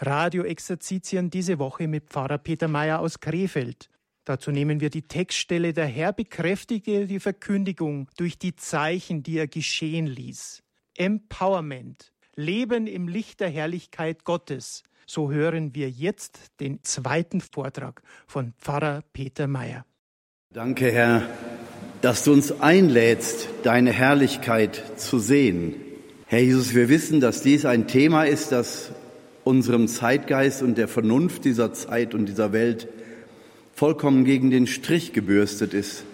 Radio-Exerzitien diese Woche mit Pfarrer Peter Mayer aus Krefeld. Dazu nehmen wir die Textstelle Der Herr bekräftigte die Verkündigung durch die Zeichen, die er geschehen ließ. Empowerment. Leben im Licht der Herrlichkeit Gottes. So hören wir jetzt den zweiten Vortrag von Pfarrer Peter Mayer. Danke, Herr, dass du uns einlädst, deine Herrlichkeit zu sehen. Herr Jesus, wir wissen, dass dies ein Thema ist, das unserem Zeitgeist und der Vernunft dieser Zeit und dieser Welt vollkommen gegen den Strich gebürstet ist.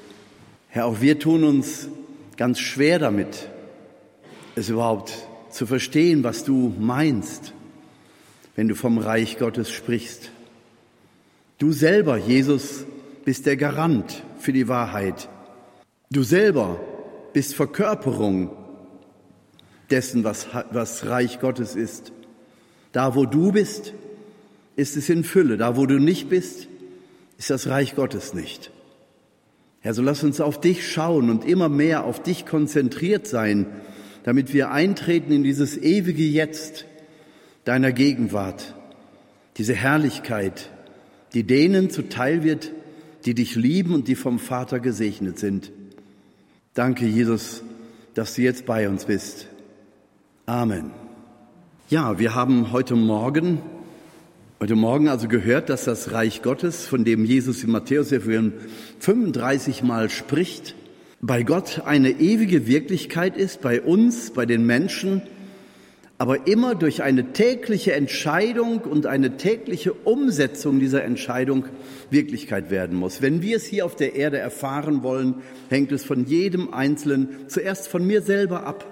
Herr, auch wir tun uns ganz schwer damit, es überhaupt zu verstehen, was du meinst, wenn du vom Reich Gottes sprichst. Du selber, Jesus, bist der Garant für die Wahrheit. Du selber bist Verkörperung dessen, was, was Reich Gottes ist. Da, wo du bist, ist es in Fülle. Da, wo du nicht bist, ist das Reich Gottes nicht. Herr, so lass uns auf dich schauen und immer mehr auf dich konzentriert sein, damit wir eintreten in dieses ewige Jetzt deiner Gegenwart, diese Herrlichkeit, die denen zuteil wird, die dich lieben und die vom Vater gesegnet sind. Danke, Jesus, dass du jetzt bei uns bist. Amen. Ja, wir haben heute Morgen, heute Morgen also gehört, dass das Reich Gottes, von dem Jesus in Matthäus 35 Mal spricht, bei Gott eine ewige Wirklichkeit ist, bei uns, bei den Menschen, aber immer durch eine tägliche Entscheidung und eine tägliche Umsetzung dieser Entscheidung Wirklichkeit werden muss. Wenn wir es hier auf der Erde erfahren wollen, hängt es von jedem Einzelnen, zuerst von mir selber ab,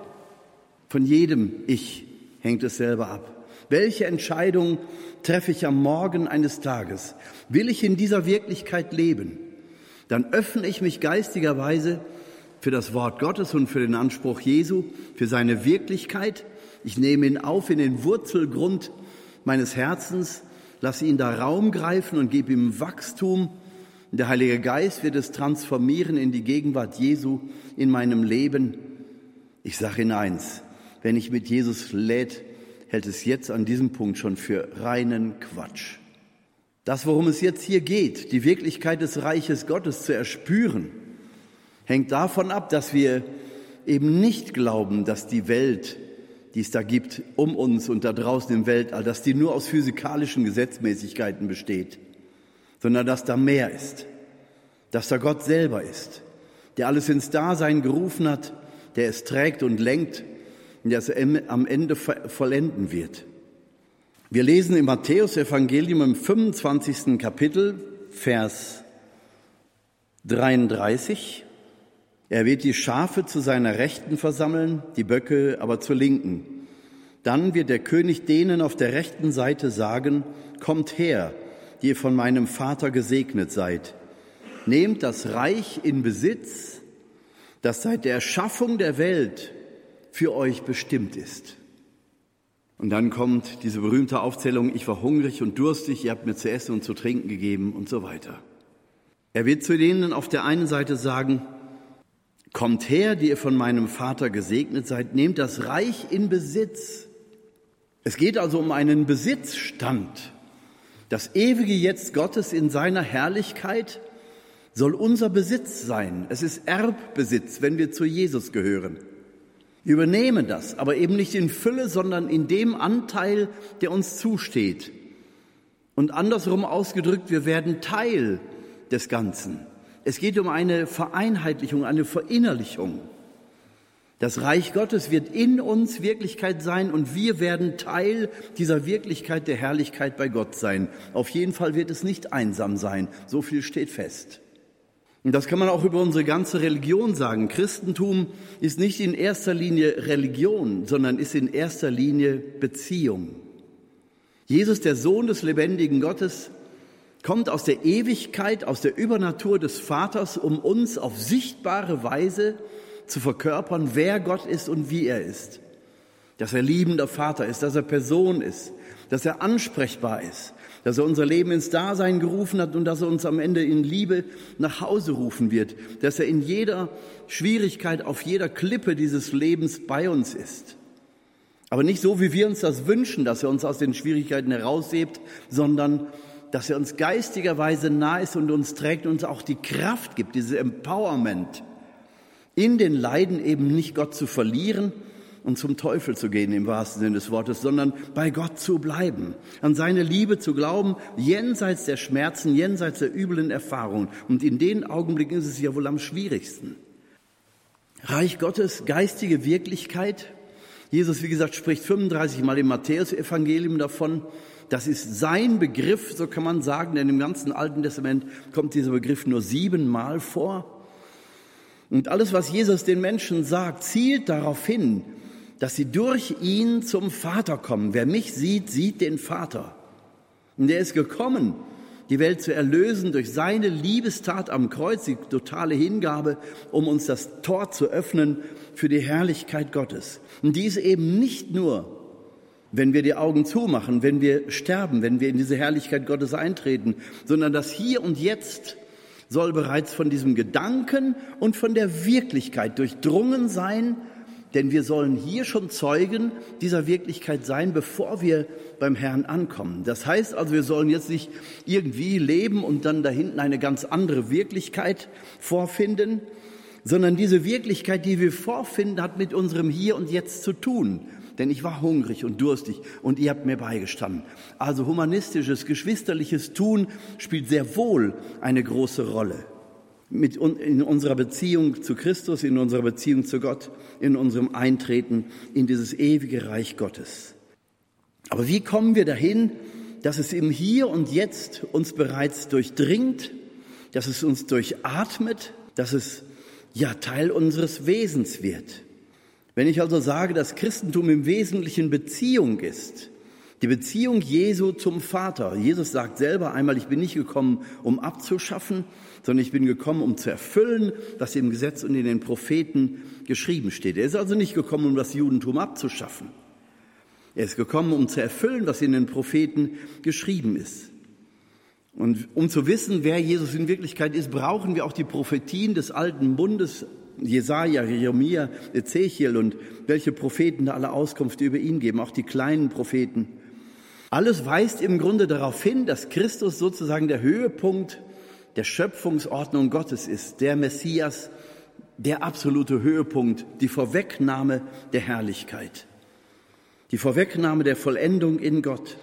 von jedem Ich hängt es selber ab. Welche Entscheidung treffe ich am Morgen eines Tages? Will ich in dieser Wirklichkeit leben? Dann öffne ich mich geistigerweise für das Wort Gottes und für den Anspruch Jesu, für seine Wirklichkeit. Ich nehme ihn auf in den Wurzelgrund meines Herzens, lasse ihn da Raum greifen und gebe ihm Wachstum. Der Heilige Geist wird es transformieren in die Gegenwart Jesu in meinem Leben. Ich sage Ihnen eins, wenn ich mit Jesus lädt, hält es jetzt an diesem Punkt schon für reinen Quatsch. Das, worum es jetzt hier geht, die Wirklichkeit des Reiches Gottes zu erspüren, hängt davon ab, dass wir eben nicht glauben, dass die Welt, die es da gibt, um uns und da draußen im Weltall, dass die nur aus physikalischen Gesetzmäßigkeiten besteht, sondern dass da mehr ist, dass da Gott selber ist, der alles ins Dasein gerufen hat, der es trägt und lenkt der es am Ende vollenden wird. Wir lesen im Matthäus Evangelium im 25. Kapitel, Vers 33. Er wird die Schafe zu seiner Rechten versammeln, die Böcke aber zur Linken. Dann wird der König denen auf der rechten Seite sagen, kommt her, die ihr von meinem Vater gesegnet seid. Nehmt das Reich in Besitz, das seit der Erschaffung der Welt für euch bestimmt ist. Und dann kommt diese berühmte Aufzählung, ich war hungrig und durstig, ihr habt mir zu essen und zu trinken gegeben und so weiter. Er wird zu denen auf der einen Seite sagen, kommt her, die ihr von meinem Vater gesegnet seid, nehmt das Reich in Besitz. Es geht also um einen Besitzstand. Das ewige Jetzt Gottes in seiner Herrlichkeit soll unser Besitz sein. Es ist Erbbesitz, wenn wir zu Jesus gehören. Wir übernehmen das, aber eben nicht in Fülle, sondern in dem Anteil, der uns zusteht. Und andersrum ausgedrückt, wir werden Teil des Ganzen. Es geht um eine Vereinheitlichung, eine Verinnerlichung. Das Reich Gottes wird in uns Wirklichkeit sein und wir werden Teil dieser Wirklichkeit der Herrlichkeit bei Gott sein. Auf jeden Fall wird es nicht einsam sein. So viel steht fest. Und das kann man auch über unsere ganze Religion sagen. Christentum ist nicht in erster Linie Religion, sondern ist in erster Linie Beziehung. Jesus, der Sohn des lebendigen Gottes, kommt aus der Ewigkeit, aus der Übernatur des Vaters, um uns auf sichtbare Weise zu verkörpern, wer Gott ist und wie er ist. Dass er liebender Vater ist, dass er Person ist, dass er ansprechbar ist, dass er unser Leben ins Dasein gerufen hat und dass er uns am Ende in Liebe nach Hause rufen wird, dass er in jeder Schwierigkeit, auf jeder Klippe dieses Lebens bei uns ist. Aber nicht so, wie wir uns das wünschen, dass er uns aus den Schwierigkeiten heraushebt, sondern dass er uns geistigerweise nah ist und uns trägt und uns auch die Kraft gibt, dieses Empowerment, in den Leiden eben nicht Gott zu verlieren und zum Teufel zu gehen im wahrsten Sinne des Wortes, sondern bei Gott zu bleiben, an seine Liebe zu glauben, jenseits der Schmerzen, jenseits der üblen Erfahrungen. Und in den Augenblicken ist es ja wohl am schwierigsten. Reich Gottes, geistige Wirklichkeit. Jesus, wie gesagt, spricht 35 Mal im Matthäus-Evangelium davon. Das ist sein Begriff, so kann man sagen, denn im ganzen Alten Testament kommt dieser Begriff nur siebenmal vor. Und alles, was Jesus den Menschen sagt, zielt darauf hin, dass sie durch ihn zum Vater kommen. Wer mich sieht, sieht den Vater. Und er ist gekommen, die Welt zu erlösen durch seine Liebestat am Kreuz, die totale Hingabe, um uns das Tor zu öffnen für die Herrlichkeit Gottes. Und dies eben nicht nur wenn wir die Augen zumachen, wenn wir sterben, wenn wir in diese Herrlichkeit Gottes eintreten, sondern das Hier und Jetzt soll bereits von diesem Gedanken und von der Wirklichkeit durchdrungen sein, denn wir sollen hier schon Zeugen dieser Wirklichkeit sein, bevor wir beim Herrn ankommen. Das heißt also, wir sollen jetzt nicht irgendwie leben und dann da hinten eine ganz andere Wirklichkeit vorfinden, sondern diese Wirklichkeit, die wir vorfinden, hat mit unserem Hier und Jetzt zu tun denn ich war hungrig und durstig und ihr habt mir beigestanden. Also humanistisches, geschwisterliches Tun spielt sehr wohl eine große Rolle. Mit, in unserer Beziehung zu Christus, in unserer Beziehung zu Gott, in unserem Eintreten in dieses ewige Reich Gottes. Aber wie kommen wir dahin, dass es im Hier und Jetzt uns bereits durchdringt, dass es uns durchatmet, dass es ja Teil unseres Wesens wird? Wenn ich also sage, dass Christentum im Wesentlichen Beziehung ist, die Beziehung Jesu zum Vater. Jesus sagt selber einmal, ich bin nicht gekommen, um abzuschaffen, sondern ich bin gekommen, um zu erfüllen, was im Gesetz und in den Propheten geschrieben steht. Er ist also nicht gekommen, um das Judentum abzuschaffen. Er ist gekommen, um zu erfüllen, was in den Propheten geschrieben ist. Und um zu wissen, wer Jesus in Wirklichkeit ist, brauchen wir auch die Prophetien des alten Bundes Jesaja, Jeremia, Ezechiel und welche Propheten da alle Auskunft über ihn geben, auch die kleinen Propheten. Alles weist im Grunde darauf hin, dass Christus sozusagen der Höhepunkt der Schöpfungsordnung Gottes ist, der Messias, der absolute Höhepunkt, die Vorwegnahme der Herrlichkeit, die Vorwegnahme der Vollendung in Gott.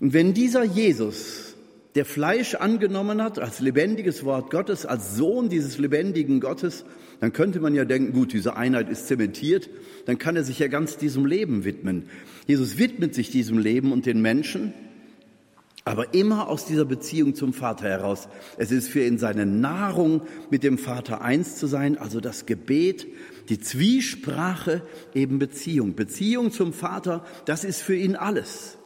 Und wenn dieser Jesus der Fleisch angenommen hat als lebendiges Wort Gottes, als Sohn dieses lebendigen Gottes, dann könnte man ja denken, gut, diese Einheit ist zementiert, dann kann er sich ja ganz diesem Leben widmen. Jesus widmet sich diesem Leben und den Menschen, aber immer aus dieser Beziehung zum Vater heraus. Es ist für ihn seine Nahrung, mit dem Vater eins zu sein, also das Gebet, die Zwiesprache, eben Beziehung. Beziehung zum Vater, das ist für ihn alles.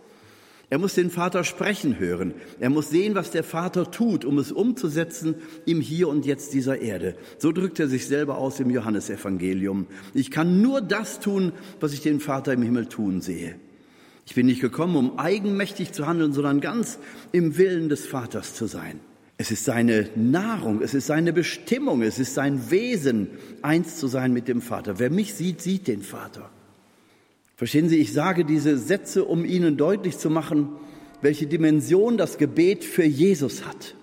Er muss den Vater sprechen hören. Er muss sehen, was der Vater tut, um es umzusetzen im Hier und Jetzt dieser Erde. So drückt er sich selber aus im Johannesevangelium. Ich kann nur das tun, was ich den Vater im Himmel tun sehe. Ich bin nicht gekommen, um eigenmächtig zu handeln, sondern ganz im Willen des Vaters zu sein. Es ist seine Nahrung, es ist seine Bestimmung, es ist sein Wesen, eins zu sein mit dem Vater. Wer mich sieht, sieht den Vater. Verstehen Sie, ich sage diese Sätze, um Ihnen deutlich zu machen, welche Dimension das Gebet für Jesus hat.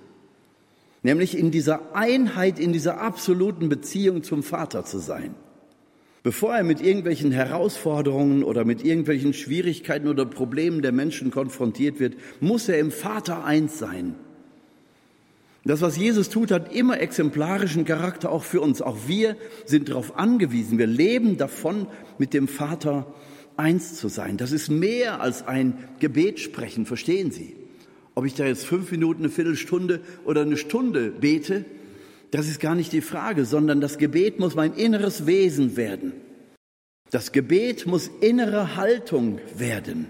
Nämlich in dieser Einheit, in dieser absoluten Beziehung zum Vater zu sein. Bevor er mit irgendwelchen Herausforderungen oder mit irgendwelchen Schwierigkeiten oder Problemen der Menschen konfrontiert wird, muss er im Vater eins sein. Das, was Jesus tut, hat immer exemplarischen Charakter auch für uns. Auch wir sind darauf angewiesen. Wir leben davon, mit dem Vater eins zu sein. Das ist mehr als ein Gebet sprechen, verstehen Sie? Ob ich da jetzt fünf Minuten, eine Viertelstunde oder eine Stunde bete, das ist gar nicht die Frage, sondern das Gebet muss mein inneres Wesen werden. Das Gebet muss innere Haltung werden.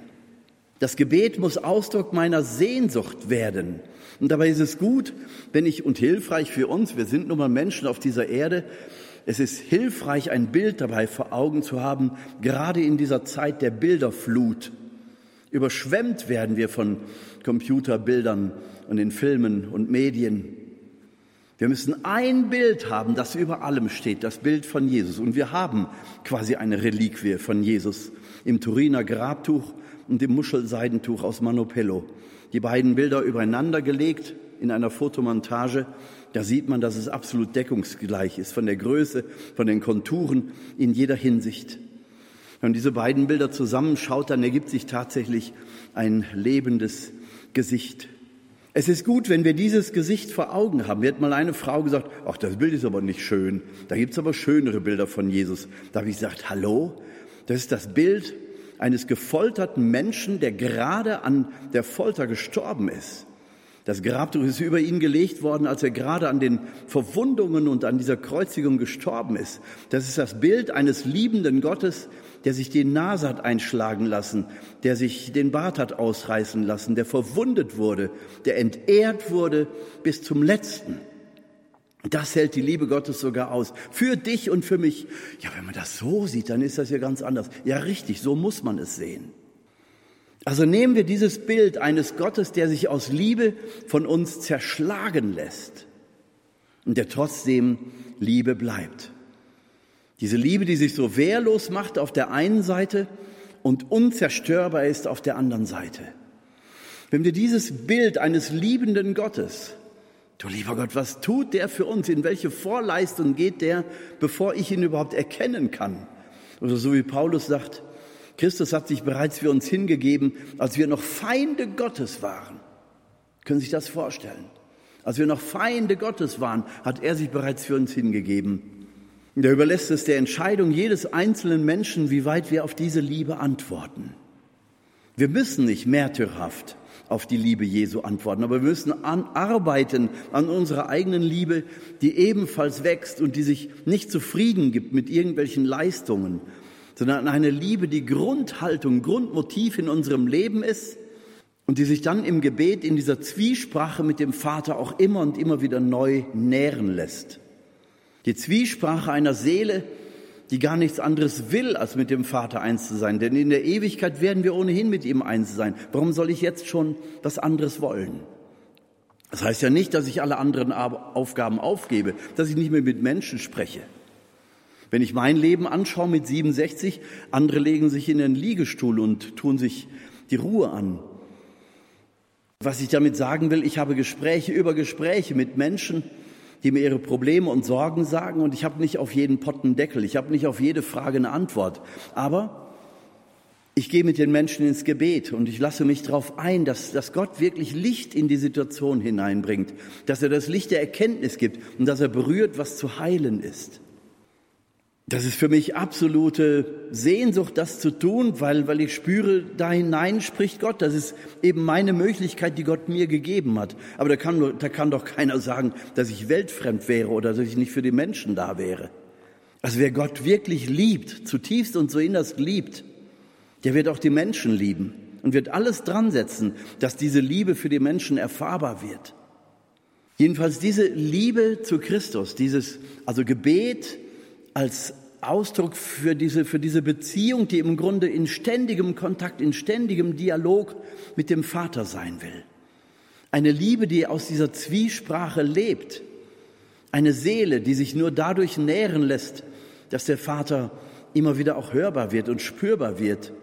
Das Gebet muss Ausdruck meiner Sehnsucht werden. Und dabei ist es gut, wenn ich und hilfreich für uns, wir sind nun mal Menschen auf dieser Erde, es ist hilfreich, ein Bild dabei vor Augen zu haben, gerade in dieser Zeit der Bilderflut. Überschwemmt werden wir von Computerbildern und den Filmen und Medien. Wir müssen ein Bild haben, das über allem steht, das Bild von Jesus. Und wir haben quasi eine Reliquie von Jesus im Turiner Grabtuch und im Muschelseidentuch aus Manopello. Die beiden Bilder übereinander gelegt in einer Fotomontage. Da sieht man, dass es absolut deckungsgleich ist, von der Größe, von den Konturen in jeder Hinsicht. Wenn man diese beiden Bilder zusammenschaut, dann ergibt sich tatsächlich ein lebendes Gesicht. Es ist gut, wenn wir dieses Gesicht vor Augen haben. Mir hat mal eine Frau gesagt, ach, das Bild ist aber nicht schön. Da gibt's aber schönere Bilder von Jesus. Da habe ich gesagt, hallo, das ist das Bild eines gefolterten Menschen, der gerade an der Folter gestorben ist. Das Grabtuch ist über ihn gelegt worden, als er gerade an den Verwundungen und an dieser Kreuzigung gestorben ist. Das ist das Bild eines liebenden Gottes, der sich die Nase hat einschlagen lassen, der sich den Bart hat ausreißen lassen, der verwundet wurde, der entehrt wurde bis zum Letzten. Das hält die Liebe Gottes sogar aus. Für dich und für mich. Ja, wenn man das so sieht, dann ist das ja ganz anders. Ja, richtig, so muss man es sehen. Also nehmen wir dieses Bild eines Gottes, der sich aus Liebe von uns zerschlagen lässt und der trotzdem Liebe bleibt. Diese Liebe, die sich so wehrlos macht auf der einen Seite und unzerstörbar ist auf der anderen Seite. Wenn wir dieses Bild eines liebenden Gottes, du lieber Gott, was tut der für uns? In welche Vorleistung geht der, bevor ich ihn überhaupt erkennen kann? Oder so wie Paulus sagt, Christus hat sich bereits für uns hingegeben, als wir noch Feinde Gottes waren. Können Sie sich das vorstellen? Als wir noch Feinde Gottes waren, hat er sich bereits für uns hingegeben. Und er überlässt es der Entscheidung jedes einzelnen Menschen, wie weit wir auf diese Liebe antworten. Wir müssen nicht märtyrhaft auf die Liebe Jesu antworten, aber wir müssen an, arbeiten an unserer eigenen Liebe, die ebenfalls wächst und die sich nicht zufrieden gibt mit irgendwelchen Leistungen, sondern eine Liebe, die Grundhaltung, Grundmotiv in unserem Leben ist und die sich dann im Gebet in dieser Zwiesprache mit dem Vater auch immer und immer wieder neu nähren lässt. Die Zwiesprache einer Seele, die gar nichts anderes will, als mit dem Vater eins zu sein. Denn in der Ewigkeit werden wir ohnehin mit ihm eins sein. Warum soll ich jetzt schon was anderes wollen? Das heißt ja nicht, dass ich alle anderen Aufgaben aufgebe, dass ich nicht mehr mit Menschen spreche. Wenn ich mein Leben anschaue mit 67, andere legen sich in den Liegestuhl und tun sich die Ruhe an. Was ich damit sagen will, ich habe Gespräche über Gespräche mit Menschen, die mir ihre Probleme und Sorgen sagen und ich habe nicht auf jeden Potten Deckel, ich habe nicht auf jede Frage eine Antwort. Aber ich gehe mit den Menschen ins Gebet und ich lasse mich darauf ein, dass, dass Gott wirklich Licht in die Situation hineinbringt, dass er das Licht der Erkenntnis gibt und dass er berührt, was zu heilen ist. Das ist für mich absolute Sehnsucht, das zu tun, weil, weil ich spüre, da hinein spricht Gott. Das ist eben meine Möglichkeit, die Gott mir gegeben hat. Aber da kann, da kann doch keiner sagen, dass ich weltfremd wäre oder dass ich nicht für die Menschen da wäre. Also wer Gott wirklich liebt, zutiefst und so innerst liebt, der wird auch die Menschen lieben und wird alles dran setzen, dass diese Liebe für die Menschen erfahrbar wird. Jedenfalls diese Liebe zu Christus, dieses, also Gebet, als Ausdruck für diese, für diese Beziehung, die im Grunde in ständigem Kontakt, in ständigem Dialog mit dem Vater sein will. Eine Liebe, die aus dieser Zwiesprache lebt. Eine Seele, die sich nur dadurch nähren lässt, dass der Vater immer wieder auch hörbar wird und spürbar wird.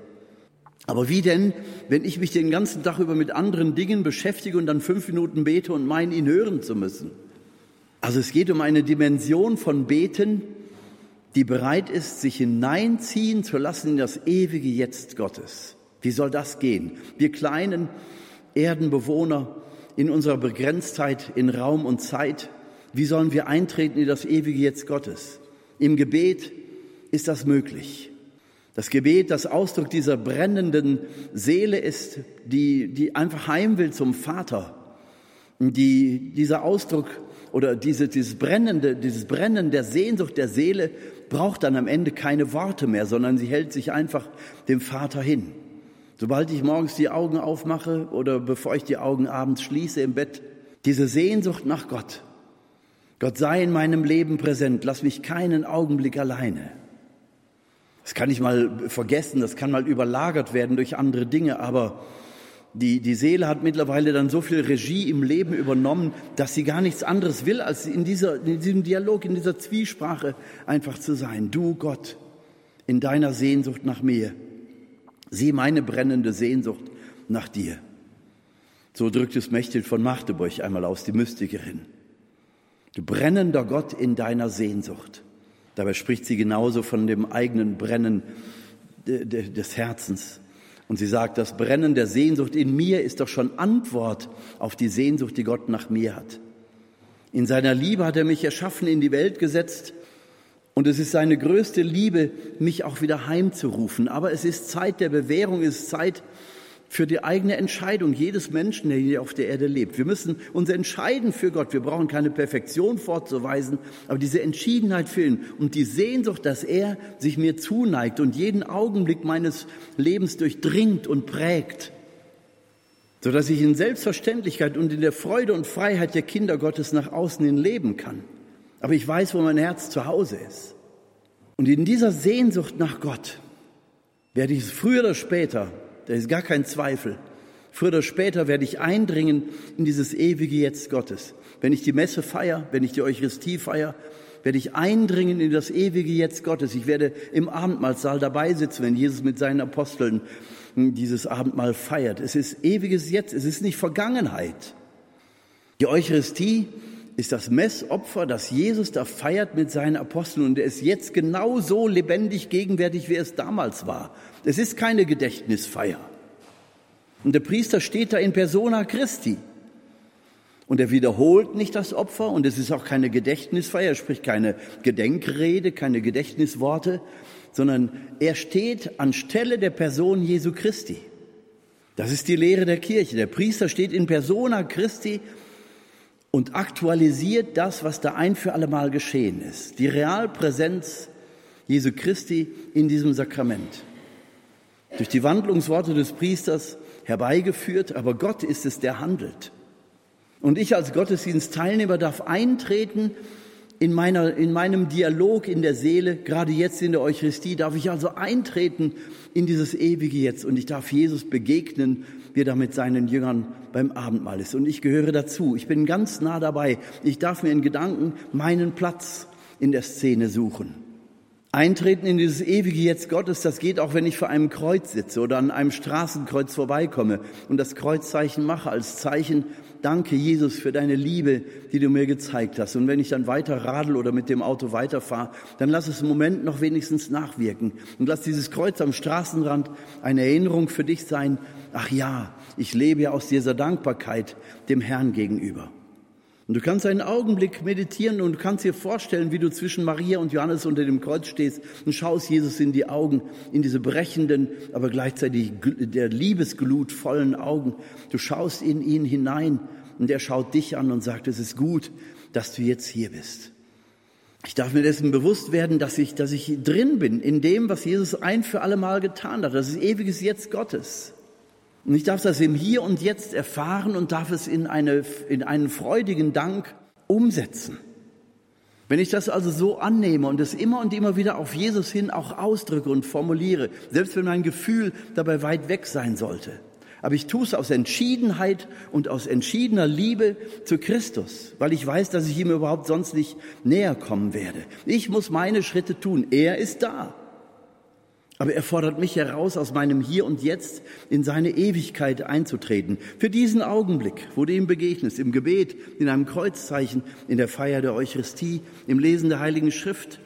Aber wie denn, wenn ich mich den ganzen Tag über mit anderen Dingen beschäftige und dann fünf Minuten bete und meine, ihn hören zu müssen? Also es geht um eine Dimension von Beten, die bereit ist, sich hineinziehen zu lassen in das ewige Jetzt Gottes. Wie soll das gehen? Wir kleinen Erdenbewohner in unserer Begrenztheit in Raum und Zeit, wie sollen wir eintreten in das ewige Jetzt Gottes? Im Gebet ist das möglich. Das Gebet, das Ausdruck dieser brennenden Seele ist, die, die einfach heim will zum Vater. Die, dieser Ausdruck oder diese, dieses brennende, dieses Brennen der Sehnsucht der Seele braucht dann am Ende keine Worte mehr, sondern sie hält sich einfach dem Vater hin. Sobald ich morgens die Augen aufmache oder bevor ich die Augen abends schließe im Bett, diese Sehnsucht nach Gott. Gott sei in meinem Leben präsent, lass mich keinen Augenblick alleine. Das kann ich mal vergessen, das kann mal überlagert werden durch andere Dinge, aber Die, die Seele hat mittlerweile dann so viel Regie im Leben übernommen, dass sie gar nichts anderes will, als in, dieser, in diesem Dialog, in dieser Zwiesprache einfach zu sein. Du Gott, in deiner Sehnsucht nach mir. Sieh meine brennende Sehnsucht nach dir. So drückt es Mechthild von Magdeburg einmal aus, die Mystikerin. Du brennender Gott in deiner Sehnsucht. Dabei spricht sie genauso von dem eigenen Brennen des Herzens. Und sie sagt, das Brennen der Sehnsucht in mir ist doch schon Antwort auf die Sehnsucht, die Gott nach mir hat. In seiner Liebe hat er mich erschaffen, in die Welt gesetzt. Und es ist seine größte Liebe, mich auch wieder heimzurufen. Aber es ist Zeit der Bewährung, es ist Zeit für die eigene Entscheidung jedes Menschen, der hier auf der Erde lebt. Wir müssen uns entscheiden für Gott. Wir brauchen keine Perfektion vorzuweisen, aber diese Entschiedenheit für ihn und die Sehnsucht, dass er sich mir zuneigt und jeden Augenblick meines Lebens durchdringt und prägt, sodass ich in Selbstverständlichkeit und in der Freude und Freiheit der Kinder Gottes nach außen hin leben kann. Aber ich weiß, wo mein Herz zu Hause ist. Und in dieser Sehnsucht nach Gott werde ich es früher oder später da ist gar kein Zweifel. Früher oder später werde ich eindringen in dieses ewige Jetzt Gottes. Wenn ich die Messe feier, wenn ich die Eucharistie feier, werde ich eindringen in das ewige Jetzt Gottes. Ich werde im Abendmahlsaal dabei sitzen, wenn Jesus mit seinen Aposteln dieses Abendmahl feiert. Es ist ewiges Jetzt, es ist nicht Vergangenheit. Die Eucharistie ist das Messopfer, das Jesus da feiert mit seinen Aposteln und er ist jetzt genauso lebendig gegenwärtig, wie es damals war. Es ist keine Gedächtnisfeier. Und der Priester steht da in persona Christi. Und er wiederholt nicht das Opfer und es ist auch keine Gedächtnisfeier, er spricht keine Gedenkrede, keine Gedächtnisworte, sondern er steht anstelle der Person Jesu Christi. Das ist die Lehre der Kirche. Der Priester steht in persona Christi und aktualisiert das, was da ein für allemal geschehen ist. Die Realpräsenz Jesu Christi in diesem Sakrament. Durch die Wandlungsworte des Priesters herbeigeführt, aber Gott ist es, der handelt. Und ich als Gottesdienstteilnehmer darf eintreten in, meiner, in meinem Dialog in der Seele, gerade jetzt in der Eucharistie, darf ich also eintreten in dieses ewige Jetzt und ich darf Jesus begegnen wie er da mit seinen Jüngern beim Abendmahl ist. Und ich gehöre dazu. Ich bin ganz nah dabei. Ich darf mir in Gedanken meinen Platz in der Szene suchen. Eintreten in dieses ewige Jetzt Gottes, das geht auch, wenn ich vor einem Kreuz sitze oder an einem Straßenkreuz vorbeikomme und das Kreuzzeichen mache als Zeichen, danke Jesus für deine Liebe, die du mir gezeigt hast. Und wenn ich dann weiter radel oder mit dem Auto weiterfahre, dann lass es im Moment noch wenigstens nachwirken und lass dieses Kreuz am Straßenrand eine Erinnerung für dich sein. Ach ja, ich lebe ja aus dieser Dankbarkeit dem Herrn gegenüber. Und du kannst einen Augenblick meditieren und du kannst dir vorstellen, wie du zwischen Maria und Johannes unter dem Kreuz stehst und schaust Jesus in die Augen, in diese brechenden, aber gleichzeitig der Liebesglut vollen Augen. Du schaust in ihn hinein und er schaut dich an und sagt, es ist gut, dass du jetzt hier bist. Ich darf mir dessen bewusst werden, dass ich, dass ich drin bin in dem, was Jesus ein für alle Mal getan hat. Das ist ewiges Jetzt Gottes. Und ich darf das im Hier und Jetzt erfahren und darf es in, eine, in einen freudigen Dank umsetzen. Wenn ich das also so annehme und es immer und immer wieder auf Jesus hin auch ausdrücke und formuliere, selbst wenn mein Gefühl dabei weit weg sein sollte, aber ich tue es aus Entschiedenheit und aus entschiedener Liebe zu Christus, weil ich weiß, dass ich ihm überhaupt sonst nicht näher kommen werde. Ich muss meine Schritte tun. Er ist da. Aber er fordert mich heraus, aus meinem Hier und Jetzt in seine Ewigkeit einzutreten. Für diesen Augenblick, wo du ihm begegnest, im Gebet, in einem Kreuzzeichen, in der Feier der Eucharistie, im Lesen der Heiligen Schrift,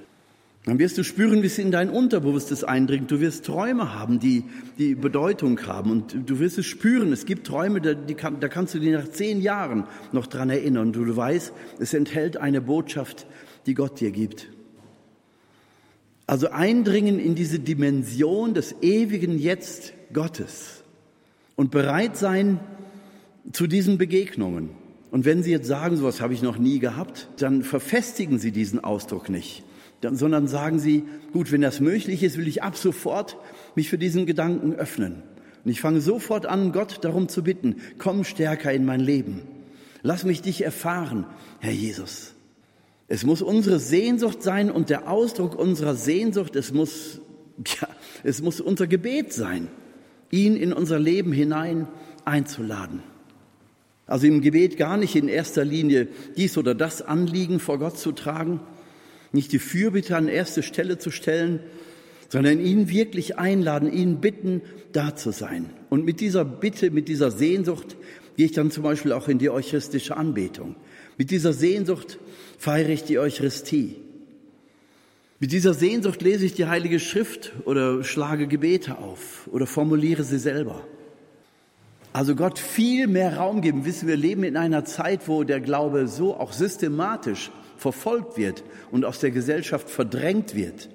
dann wirst du spüren, wie es in dein Unterbewusstes eindringt. Du wirst Träume haben, die, die Bedeutung haben. Und du wirst es spüren. Es gibt Träume, da, kann, da kannst du dich nach zehn Jahren noch dran erinnern. Du weißt, es enthält eine Botschaft, die Gott dir gibt. Also eindringen in diese Dimension des ewigen Jetzt Gottes und bereit sein zu diesen Begegnungen. Und wenn Sie jetzt sagen, sowas habe ich noch nie gehabt, dann verfestigen Sie diesen Ausdruck nicht, sondern sagen Sie, gut, wenn das möglich ist, will ich ab sofort mich für diesen Gedanken öffnen. Und ich fange sofort an, Gott darum zu bitten, komm stärker in mein Leben. Lass mich dich erfahren, Herr Jesus. Es muss unsere Sehnsucht sein und der Ausdruck unserer Sehnsucht, es muss, ja, es muss unser Gebet sein, ihn in unser Leben hinein einzuladen. Also im Gebet gar nicht in erster Linie dies oder das Anliegen vor Gott zu tragen, nicht die Fürbitte an erste Stelle zu stellen, sondern ihn wirklich einladen, ihn bitten, da zu sein. Und mit dieser Bitte, mit dieser Sehnsucht gehe ich dann zum Beispiel auch in die eucharistische Anbetung. Mit dieser Sehnsucht feiere ich die Eucharistie. Mit dieser Sehnsucht lese ich die Heilige Schrift oder schlage Gebete auf oder formuliere sie selber. Also Gott viel mehr Raum geben. Wissen wir leben in einer Zeit, wo der Glaube so auch systematisch verfolgt wird und aus der Gesellschaft verdrängt wird.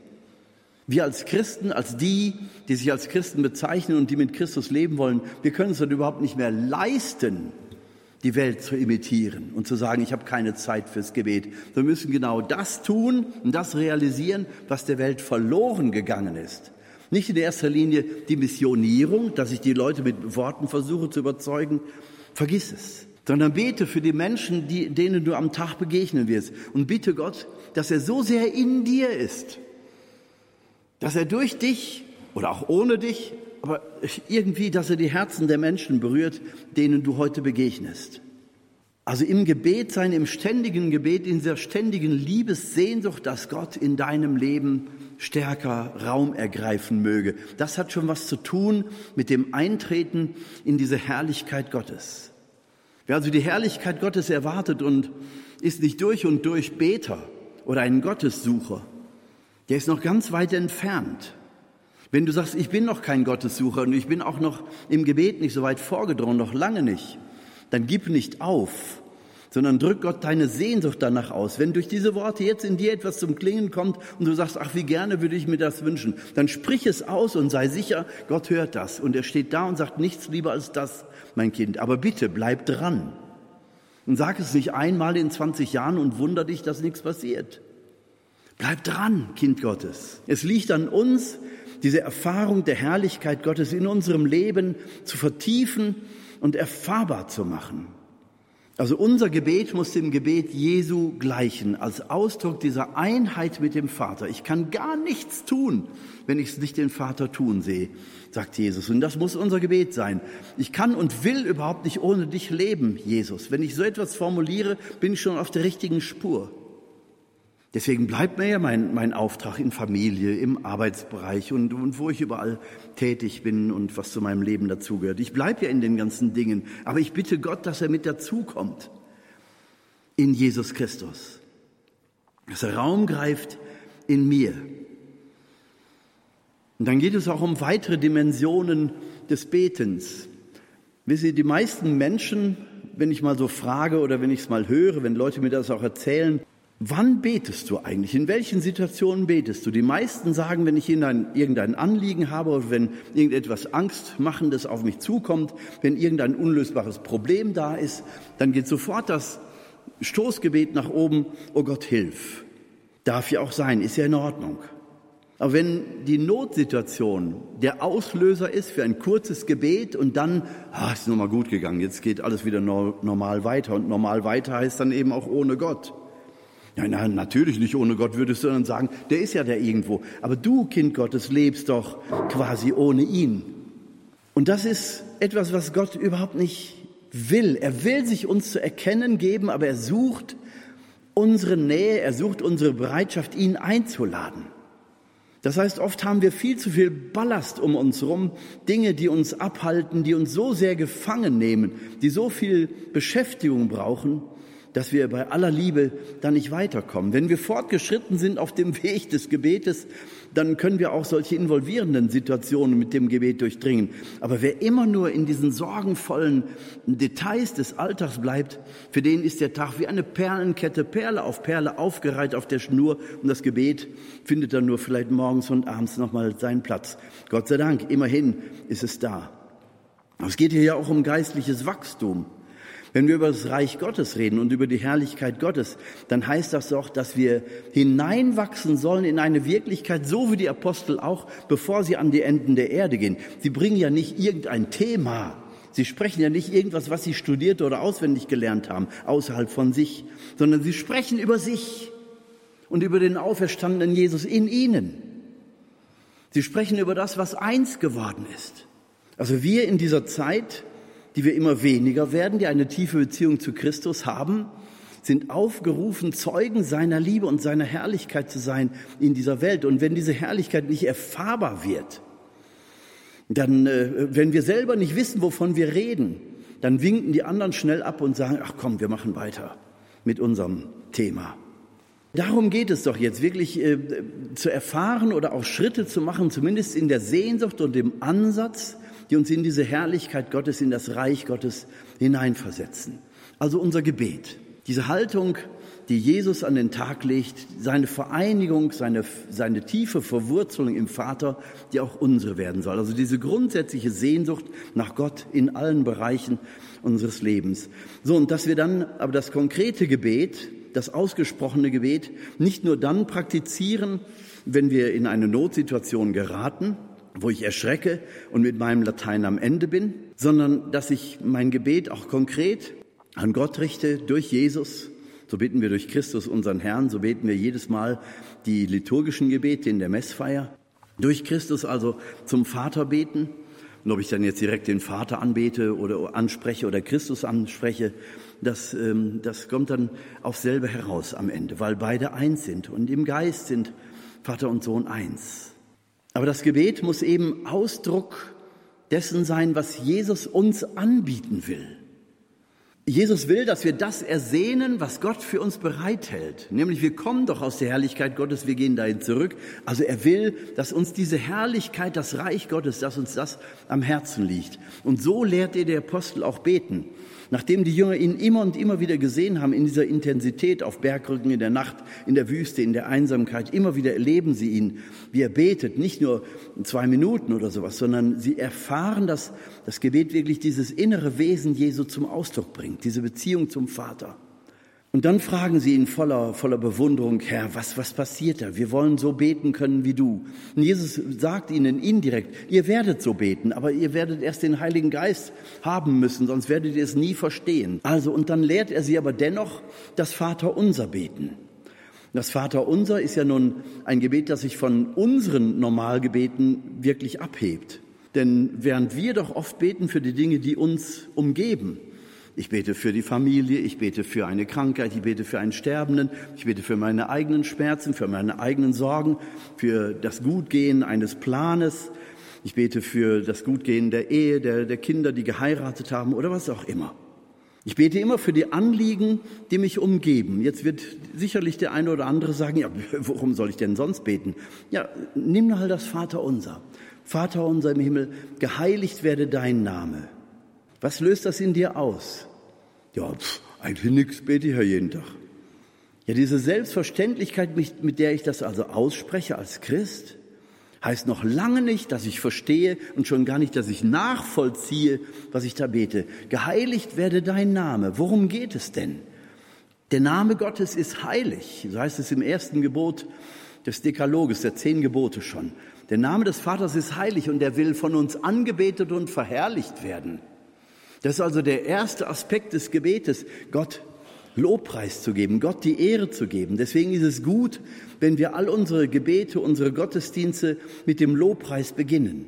Wir als Christen, als die, die sich als Christen bezeichnen und die mit Christus leben wollen, wir können es dann überhaupt nicht mehr leisten, die Welt zu imitieren und zu sagen, ich habe keine Zeit fürs Gebet. Wir müssen genau das tun und das realisieren, was der Welt verloren gegangen ist. Nicht in erster Linie die Missionierung, dass ich die Leute mit Worten versuche zu überzeugen. Vergiss es. Sondern bete für die Menschen, die, denen du am Tag begegnen wirst. Und bitte Gott, dass er so sehr in dir ist, dass er durch dich oder auch ohne dich, aber irgendwie, dass er die Herzen der Menschen berührt, denen du heute begegnest. Also im Gebet sein, im ständigen Gebet, in dieser ständigen Liebessehnsucht, dass Gott in deinem Leben stärker Raum ergreifen möge. Das hat schon was zu tun mit dem Eintreten in diese Herrlichkeit Gottes. Wer also die Herrlichkeit Gottes erwartet und ist nicht durch und durch Beter oder ein Gottessucher, der ist noch ganz weit entfernt. Wenn du sagst, ich bin noch kein Gottessucher und ich bin auch noch im Gebet nicht so weit vorgedrungen, noch lange nicht, dann gib nicht auf, sondern drück Gott deine Sehnsucht danach aus. Wenn durch diese Worte jetzt in dir etwas zum Klingen kommt und du sagst, ach, wie gerne würde ich mir das wünschen, dann sprich es aus und sei sicher, Gott hört das. Und er steht da und sagt, nichts lieber als das, mein Kind. Aber bitte, bleib dran. Und sag es nicht einmal in 20 Jahren und wunder dich, dass nichts passiert. Bleib dran, Kind Gottes. Es liegt an uns, diese Erfahrung der Herrlichkeit Gottes in unserem Leben zu vertiefen und erfahrbar zu machen. Also unser Gebet muss dem Gebet Jesu gleichen, als Ausdruck dieser Einheit mit dem Vater. Ich kann gar nichts tun, wenn ich es nicht den Vater tun sehe, sagt Jesus. Und das muss unser Gebet sein. Ich kann und will überhaupt nicht ohne dich leben, Jesus. Wenn ich so etwas formuliere, bin ich schon auf der richtigen Spur. Deswegen bleibt mir ja mein, mein Auftrag in Familie, im Arbeitsbereich und, und wo ich überall tätig bin und was zu meinem Leben dazugehört. Ich bleibe ja in den ganzen Dingen, aber ich bitte Gott, dass er mit dazukommt in Jesus Christus. Dass er Raum greift in mir. Und dann geht es auch um weitere Dimensionen des Betens. Wisst ihr, die meisten Menschen, wenn ich mal so frage oder wenn ich es mal höre, wenn Leute mir das auch erzählen, Wann betest du eigentlich? In welchen Situationen betest du? Die meisten sagen, wenn ich irgendein Anliegen habe oder wenn irgendetwas Angstmachendes auf mich zukommt, wenn irgendein unlösbares Problem da ist, dann geht sofort das Stoßgebet nach oben, oh Gott, hilf. Darf ja auch sein, ist ja in Ordnung. Aber wenn die Notsituation der Auslöser ist für ein kurzes Gebet und dann, ah, ist nur mal gut gegangen, jetzt geht alles wieder normal weiter und normal weiter heißt dann eben auch ohne Gott. Ja, na, natürlich nicht ohne Gott würdest du dann sagen, der ist ja der irgendwo. Aber du, Kind Gottes, lebst doch quasi ohne ihn. Und das ist etwas, was Gott überhaupt nicht will. Er will sich uns zu erkennen geben, aber er sucht unsere Nähe, er sucht unsere Bereitschaft, ihn einzuladen. Das heißt, oft haben wir viel zu viel Ballast um uns herum, Dinge, die uns abhalten, die uns so sehr gefangen nehmen, die so viel Beschäftigung brauchen, dass wir bei aller Liebe da nicht weiterkommen. Wenn wir fortgeschritten sind auf dem Weg des Gebetes, dann können wir auch solche involvierenden Situationen mit dem Gebet durchdringen. Aber wer immer nur in diesen sorgenvollen Details des Alltags bleibt, für den ist der Tag wie eine Perlenkette, Perle auf Perle aufgereiht auf der Schnur und das Gebet findet dann nur vielleicht morgens und abends nochmal seinen Platz. Gott sei Dank, immerhin ist es da. Es geht hier ja auch um geistliches Wachstum. Wenn wir über das Reich Gottes reden und über die Herrlichkeit Gottes, dann heißt das doch, dass wir hineinwachsen sollen in eine Wirklichkeit, so wie die Apostel auch, bevor sie an die Enden der Erde gehen. Sie bringen ja nicht irgendein Thema. Sie sprechen ja nicht irgendwas, was sie studiert oder auswendig gelernt haben, außerhalb von sich, sondern sie sprechen über sich und über den auferstandenen Jesus in ihnen. Sie sprechen über das, was eins geworden ist. Also wir in dieser Zeit die wir immer weniger werden, die eine tiefe Beziehung zu Christus haben, sind aufgerufen, Zeugen seiner Liebe und seiner Herrlichkeit zu sein in dieser Welt. Und wenn diese Herrlichkeit nicht erfahrbar wird, dann, äh, wenn wir selber nicht wissen, wovon wir reden, dann winken die anderen schnell ab und sagen, ach komm, wir machen weiter mit unserem Thema. Darum geht es doch jetzt wirklich äh, zu erfahren oder auch Schritte zu machen, zumindest in der Sehnsucht und dem Ansatz, die uns in diese Herrlichkeit Gottes, in das Reich Gottes hineinversetzen. Also unser Gebet. Diese Haltung, die Jesus an den Tag legt, seine Vereinigung, seine, seine tiefe Verwurzelung im Vater, die auch unsere werden soll. Also diese grundsätzliche Sehnsucht nach Gott in allen Bereichen unseres Lebens. So, und dass wir dann aber das konkrete Gebet, das ausgesprochene Gebet, nicht nur dann praktizieren, wenn wir in eine Notsituation geraten, wo ich erschrecke und mit meinem Latein am Ende bin, sondern dass ich mein Gebet auch konkret an Gott richte durch Jesus. So beten wir durch Christus unseren Herrn, so beten wir jedes Mal die liturgischen Gebete in der Messfeier. Durch Christus also zum Vater beten. Und ob ich dann jetzt direkt den Vater anbete oder anspreche oder Christus anspreche, das, ähm, das kommt dann auf selber heraus am Ende, weil beide eins sind und im Geist sind Vater und Sohn eins. Aber das Gebet muss eben Ausdruck dessen sein, was Jesus uns anbieten will. Jesus will, dass wir das ersehnen, was Gott für uns bereithält. Nämlich wir kommen doch aus der Herrlichkeit Gottes, wir gehen dahin zurück. Also er will, dass uns diese Herrlichkeit, das Reich Gottes, dass uns das am Herzen liegt. Und so lehrt ihr der Apostel auch beten. Nachdem die Jünger ihn immer und immer wieder gesehen haben in dieser Intensität auf Bergrücken in der Nacht, in der Wüste, in der Einsamkeit, immer wieder erleben sie ihn, wie er betet, nicht nur zwei Minuten oder sowas, sondern sie erfahren, dass das Gebet wirklich dieses innere Wesen Jesu zum Ausdruck bringt, diese Beziehung zum Vater. Und dann fragen sie ihn voller, voller Bewunderung, Herr, was, was passiert da? Wir wollen so beten können wie du. Und Jesus sagt ihnen indirekt, ihr werdet so beten, aber ihr werdet erst den Heiligen Geist haben müssen, sonst werdet ihr es nie verstehen. Also, und dann lehrt er sie aber dennoch das Vaterunser beten. Das Vaterunser ist ja nun ein Gebet, das sich von unseren Normalgebeten wirklich abhebt. Denn während wir doch oft beten für die Dinge, die uns umgeben, ich bete für die Familie, ich bete für eine Krankheit, ich bete für einen Sterbenden, ich bete für meine eigenen Schmerzen, für meine eigenen Sorgen, für das Gutgehen eines Planes. Ich bete für das Gutgehen der Ehe, der, der Kinder, die geheiratet haben oder was auch immer. Ich bete immer für die Anliegen, die mich umgeben. Jetzt wird sicherlich der eine oder andere sagen, ja, worum soll ich denn sonst beten? Ja, nimm halt das Vaterunser. Vater unser im Himmel, geheiligt werde dein Name. Was löst das in dir aus? Ja, pff, eigentlich nichts, bete ich ja jeden Tag. Ja, diese Selbstverständlichkeit, mit der ich das also ausspreche als Christ, heißt noch lange nicht, dass ich verstehe und schon gar nicht, dass ich nachvollziehe, was ich da bete. Geheiligt werde dein Name. Worum geht es denn? Der Name Gottes ist heilig. So heißt es im ersten Gebot des Dekaloges, der zehn Gebote schon. Der Name des Vaters ist heilig und er will von uns angebetet und verherrlicht werden. Das ist also der erste Aspekt des Gebetes, Gott Lobpreis zu geben, Gott die Ehre zu geben. Deswegen ist es gut, wenn wir all unsere Gebete, unsere Gottesdienste mit dem Lobpreis beginnen.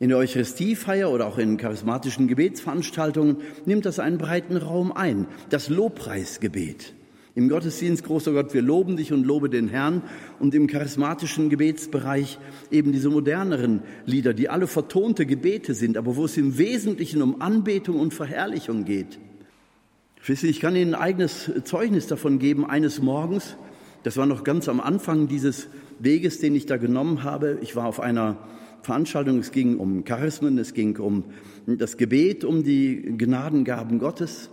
In der Eucharistiefeier oder auch in charismatischen Gebetsveranstaltungen nimmt das einen breiten Raum ein, das Lobpreisgebet. Im Gottesdienst, großer Gott, wir loben dich und lobe den Herrn. Und im charismatischen Gebetsbereich eben diese moderneren Lieder, die alle vertonte Gebete sind, aber wo es im Wesentlichen um Anbetung und Verherrlichung geht. Ich kann Ihnen ein eigenes Zeugnis davon geben. Eines Morgens, das war noch ganz am Anfang dieses Weges, den ich da genommen habe. Ich war auf einer Veranstaltung, es ging um Charismen, es ging um das Gebet, um die Gnadengaben Gottes.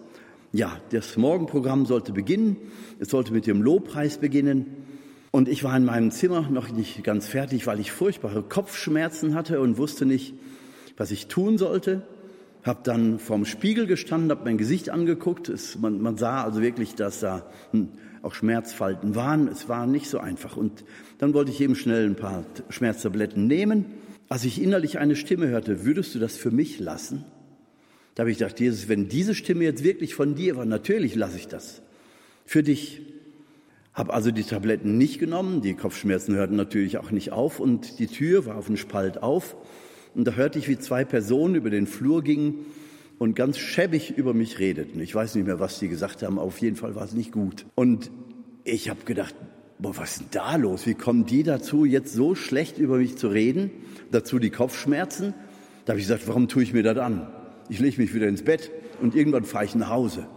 Ja, das Morgenprogramm sollte beginnen. Es sollte mit dem Lobpreis beginnen. Und ich war in meinem Zimmer noch nicht ganz fertig, weil ich furchtbare Kopfschmerzen hatte und wusste nicht, was ich tun sollte. Hab dann vorm Spiegel gestanden, habe mein Gesicht angeguckt. Es, man, man, sah also wirklich, dass da hm, auch Schmerzfalten waren. Es war nicht so einfach. Und dann wollte ich eben schnell ein paar Schmerztabletten nehmen. Als ich innerlich eine Stimme hörte, würdest du das für mich lassen? Da habe ich gedacht, Jesus, wenn diese Stimme jetzt wirklich von dir war, natürlich lasse ich das. Für dich. Habe also die Tabletten nicht genommen, die Kopfschmerzen hörten natürlich auch nicht auf und die Tür war auf den Spalt auf. Und da hörte ich, wie zwei Personen über den Flur gingen und ganz schäbig über mich redeten. Ich weiß nicht mehr, was die gesagt haben, auf jeden Fall war es nicht gut. Und ich habe gedacht, boah, was ist denn da los? Wie kommen die dazu, jetzt so schlecht über mich zu reden? Dazu die Kopfschmerzen. Da habe ich gesagt, warum tue ich mir das an? Ich lege mich wieder ins Bett und irgendwann fahre ich nach Hause.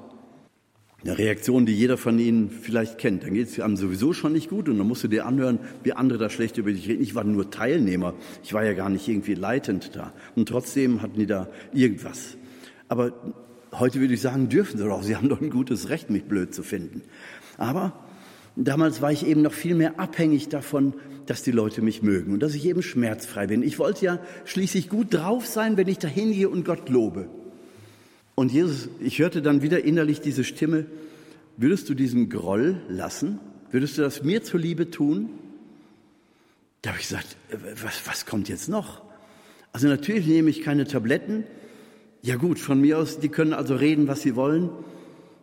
Eine Reaktion, die jeder von Ihnen vielleicht kennt. Dann geht es einem sowieso schon nicht gut und dann musst du dir anhören, wie andere da schlecht über dich reden. Ich war nur Teilnehmer. Ich war ja gar nicht irgendwie leitend da. Und trotzdem hatten die da irgendwas. Aber heute würde ich sagen, dürfen sie doch. Sie haben doch ein gutes Recht, mich blöd zu finden. Aber damals war ich eben noch viel mehr abhängig davon, dass die Leute mich mögen und dass ich eben schmerzfrei bin. Ich wollte ja schließlich gut drauf sein, wenn ich da hingehe und Gott lobe. Und Jesus, ich hörte dann wieder innerlich diese Stimme, würdest du diesen Groll lassen? Würdest du das mir zuliebe tun? Da habe ich gesagt, äh, was, was kommt jetzt noch? Also natürlich nehme ich keine Tabletten, ja gut, von mir aus, die können also reden, was sie wollen.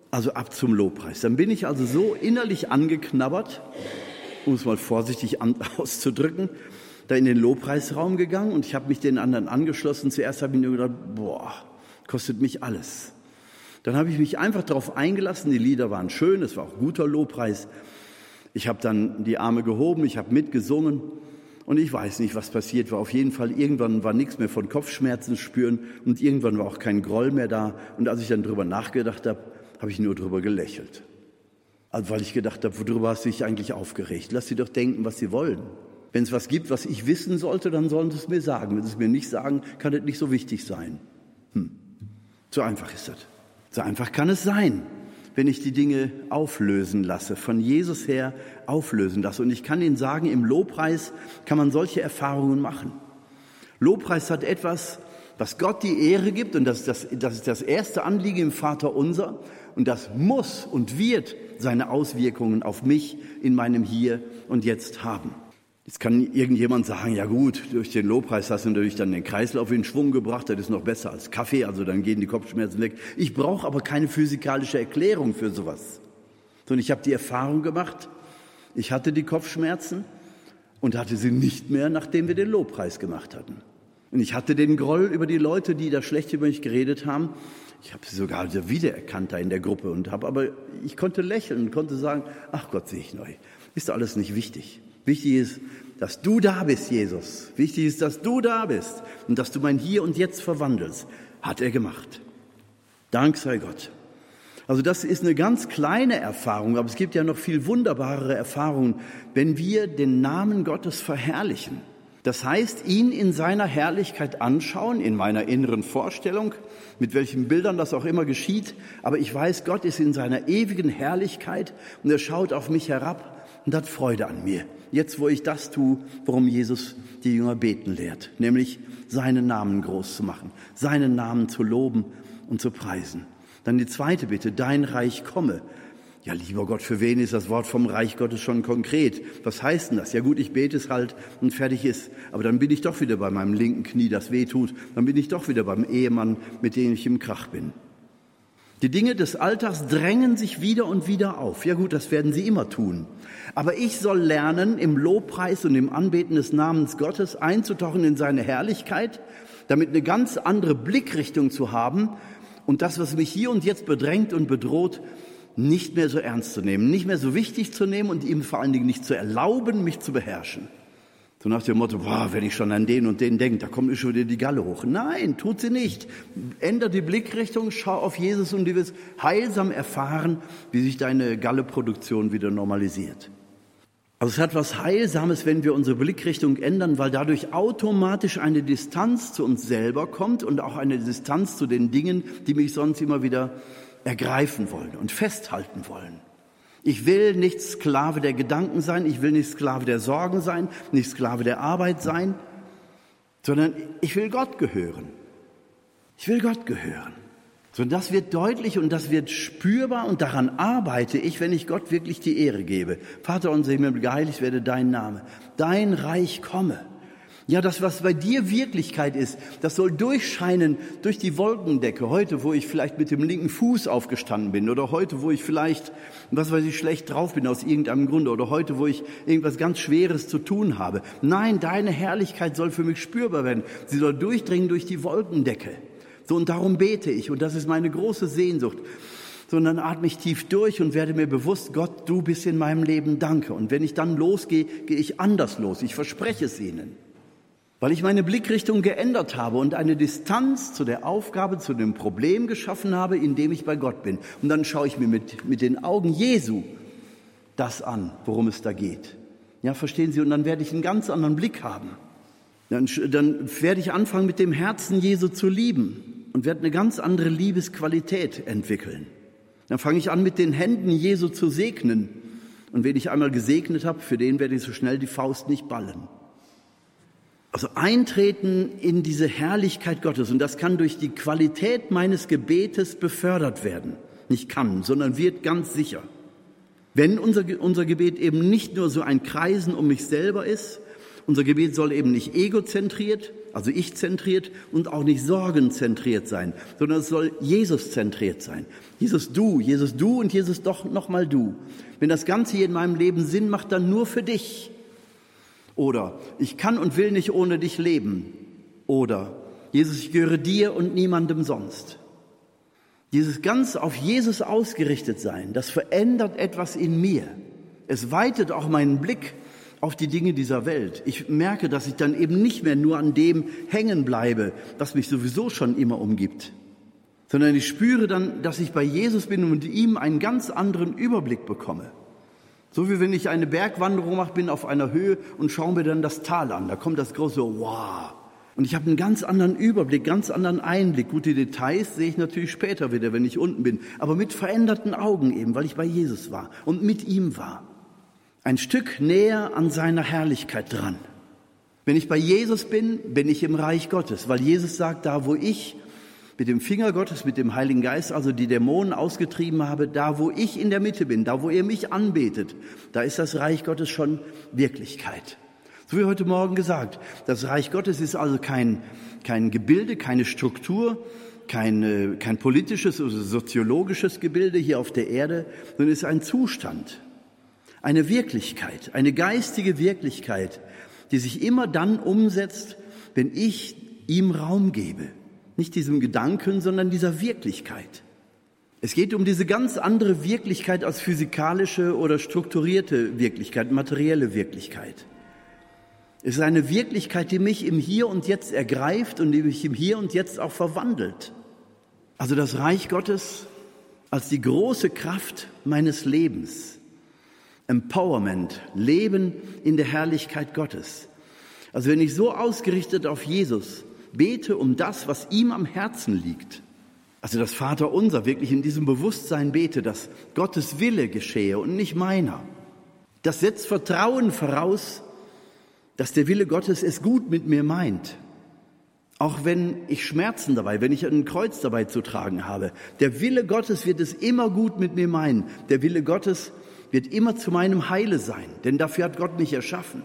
Also ab zum Lobpreis. Dann bin ich also so innerlich angeknabbert, um es mal vorsichtig auszudrücken, da in den Lobpreisraum gegangen und ich habe mich den anderen angeschlossen. Zuerst habe ich nur gedacht, boah, kostet mich alles. Dann habe ich mich einfach darauf eingelassen. Die Lieder waren schön, es war auch guter Lobpreis. Ich habe dann die Arme gehoben, ich habe mitgesungen und ich weiß nicht, was passiert war. Auf jeden Fall, irgendwann war nichts mehr von Kopfschmerzen spüren und irgendwann war auch kein Groll mehr da. Und als ich dann drüber nachgedacht habe, habe ich nur drüber gelächelt. Also weil ich gedacht habe, worüber hast du dich eigentlich aufgeregt? Lass sie doch denken, was sie wollen. Wenn es was gibt, was ich wissen sollte, dann sollen sie es mir sagen. Wenn sie es mir nicht sagen, kann es nicht so wichtig sein. Hm. So einfach ist das. So einfach kann es sein wenn ich die Dinge auflösen lasse, von Jesus her auflösen lasse. Und ich kann Ihnen sagen, im Lobpreis kann man solche Erfahrungen machen. Lobpreis hat etwas, was Gott die Ehre gibt, und das ist das, das, ist das erste Anliegen im Vater unser, und das muss und wird seine Auswirkungen auf mich in meinem Hier und Jetzt haben. Jetzt kann irgendjemand sagen, ja gut, durch den Lobpreis hast du natürlich dann den Kreislauf in Schwung gebracht, das ist noch besser als Kaffee, also dann gehen die Kopfschmerzen weg. Ich brauche aber keine physikalische Erklärung für sowas. Sondern ich habe die Erfahrung gemacht, ich hatte die Kopfschmerzen und hatte sie nicht mehr, nachdem wir den Lobpreis gemacht hatten. Und ich hatte den Groll über die Leute, die da schlecht über mich geredet haben. Ich habe sie sogar wiedererkannt da in der Gruppe und habe aber, ich konnte lächeln und konnte sagen, ach Gott, sehe ich neu. Ist alles nicht wichtig. Wichtig ist, dass du da bist, Jesus. Wichtig ist, dass du da bist und dass du mein Hier und Jetzt verwandelst. Hat er gemacht. Dank sei Gott. Also das ist eine ganz kleine Erfahrung, aber es gibt ja noch viel wunderbarere Erfahrungen, wenn wir den Namen Gottes verherrlichen. Das heißt, ihn in seiner Herrlichkeit anschauen, in meiner inneren Vorstellung, mit welchen Bildern das auch immer geschieht. Aber ich weiß, Gott ist in seiner ewigen Herrlichkeit und er schaut auf mich herab und hat Freude an mir. Jetzt, wo ich das tue, worum Jesus die Jünger beten lehrt, nämlich seinen Namen groß zu machen, seinen Namen zu loben und zu preisen. Dann die zweite Bitte, dein Reich komme. Ja, lieber Gott, für wen ist das Wort vom Reich Gottes schon konkret? Was heißt denn das? Ja gut, ich bete es halt und fertig ist. Aber dann bin ich doch wieder bei meinem linken Knie, das weh tut. Dann bin ich doch wieder beim Ehemann, mit dem ich im Krach bin. Die Dinge des Alltags drängen sich wieder und wieder auf. Ja gut, das werden sie immer tun. Aber ich soll lernen, im Lobpreis und im Anbeten des Namens Gottes einzutauchen in seine Herrlichkeit, damit eine ganz andere Blickrichtung zu haben und das, was mich hier und jetzt bedrängt und bedroht, nicht mehr so ernst zu nehmen, nicht mehr so wichtig zu nehmen und ihm vor allen Dingen nicht zu erlauben, mich zu beherrschen. So nach dem Motto, boah, wenn ich schon an den und den denke, da kommt mir schon wieder die Galle hoch. Nein, tut sie nicht. Ändere die Blickrichtung, schau auf Jesus und du wirst heilsam erfahren, wie sich deine Galleproduktion wieder normalisiert. Also es hat was Heilsames, wenn wir unsere Blickrichtung ändern, weil dadurch automatisch eine Distanz zu uns selber kommt und auch eine Distanz zu den Dingen, die mich sonst immer wieder ergreifen wollen und festhalten wollen. Ich will nicht Sklave der Gedanken sein, ich will nicht Sklave der Sorgen sein, nicht Sklave der Arbeit sein, sondern ich will Gott gehören. Ich will Gott gehören. So, das wird deutlich und das wird spürbar und daran arbeite ich, wenn ich Gott wirklich die Ehre gebe. Vater unser Himmel, geheiligt werde dein Name. Dein Reich komme. Ja, das, was bei dir Wirklichkeit ist, das soll durchscheinen durch die Wolkendecke. Heute, wo ich vielleicht mit dem linken Fuß aufgestanden bin oder heute, wo ich vielleicht, was weiß ich, schlecht drauf bin aus irgendeinem Grunde oder heute, wo ich irgendwas ganz Schweres zu tun habe. Nein, deine Herrlichkeit soll für mich spürbar werden. Sie soll durchdringen durch die Wolkendecke. So, und darum bete ich. Und das ist meine große Sehnsucht. Sondern atme ich tief durch und werde mir bewusst, Gott, du bist in meinem Leben, danke. Und wenn ich dann losgehe, gehe ich anders los. Ich verspreche es Ihnen. Weil ich meine Blickrichtung geändert habe und eine Distanz zu der Aufgabe, zu dem Problem geschaffen habe, in dem ich bei Gott bin. Und dann schaue ich mir mit, mit den Augen Jesu das an, worum es da geht. Ja, verstehen Sie? Und dann werde ich einen ganz anderen Blick haben. Dann, dann werde ich anfangen, mit dem Herzen Jesu zu lieben und werde eine ganz andere Liebesqualität entwickeln. Dann fange ich an, mit den Händen Jesu zu segnen. Und wen ich einmal gesegnet habe, für den werde ich so schnell die Faust nicht ballen. Also eintreten in diese Herrlichkeit Gottes. Und das kann durch die Qualität meines Gebetes befördert werden. Nicht kann, sondern wird ganz sicher. Wenn unser, unser Gebet eben nicht nur so ein Kreisen um mich selber ist, unser Gebet soll eben nicht egozentriert, also ich zentriert und auch nicht sorgenzentriert sein, sondern es soll Jesus zentriert sein. Jesus du, Jesus du und Jesus doch nochmal du. Wenn das Ganze hier in meinem Leben Sinn macht, dann nur für dich. Oder ich kann und will nicht ohne dich leben. Oder Jesus, ich gehöre dir und niemandem sonst. Dieses ganz auf Jesus ausgerichtet sein, das verändert etwas in mir. Es weitet auch meinen Blick auf die Dinge dieser Welt. Ich merke, dass ich dann eben nicht mehr nur an dem hängen bleibe, was mich sowieso schon immer umgibt, sondern ich spüre dann, dass ich bei Jesus bin und ihm einen ganz anderen Überblick bekomme. So wie wenn ich eine Bergwanderung mache, bin auf einer Höhe und schaue mir dann das Tal an. Da kommt das große Wow. Und ich habe einen ganz anderen Überblick, ganz anderen Einblick. Gute Details sehe ich natürlich später wieder, wenn ich unten bin. Aber mit veränderten Augen eben, weil ich bei Jesus war und mit ihm war. Ein Stück näher an seiner Herrlichkeit dran. Wenn ich bei Jesus bin, bin ich im Reich Gottes, weil Jesus sagt, da wo ich mit dem Finger Gottes, mit dem Heiligen Geist, also die Dämonen ausgetrieben habe, da wo ich in der Mitte bin, da wo ihr mich anbetet, da ist das Reich Gottes schon Wirklichkeit. So wie heute Morgen gesagt, das Reich Gottes ist also kein, kein Gebilde, keine Struktur, kein, kein politisches oder soziologisches Gebilde hier auf der Erde, sondern ist ein Zustand, eine Wirklichkeit, eine geistige Wirklichkeit, die sich immer dann umsetzt, wenn ich ihm Raum gebe. Nicht diesem Gedanken, sondern dieser Wirklichkeit. Es geht um diese ganz andere Wirklichkeit als physikalische oder strukturierte Wirklichkeit, materielle Wirklichkeit. Es ist eine Wirklichkeit, die mich im Hier und Jetzt ergreift und die mich im Hier und Jetzt auch verwandelt. Also das Reich Gottes als die große Kraft meines Lebens. Empowerment, Leben in der Herrlichkeit Gottes. Also wenn ich so ausgerichtet auf Jesus bete um das, was ihm am Herzen liegt, also das Vater unser wirklich in diesem Bewusstsein bete, dass Gottes Wille geschehe und nicht meiner. Das setzt Vertrauen voraus, dass der Wille Gottes es gut mit mir meint. Auch wenn ich Schmerzen dabei, wenn ich ein Kreuz dabei zu tragen habe. Der Wille Gottes wird es immer gut mit mir meinen. Der Wille Gottes wird immer zu meinem Heile sein, denn dafür hat Gott mich erschaffen.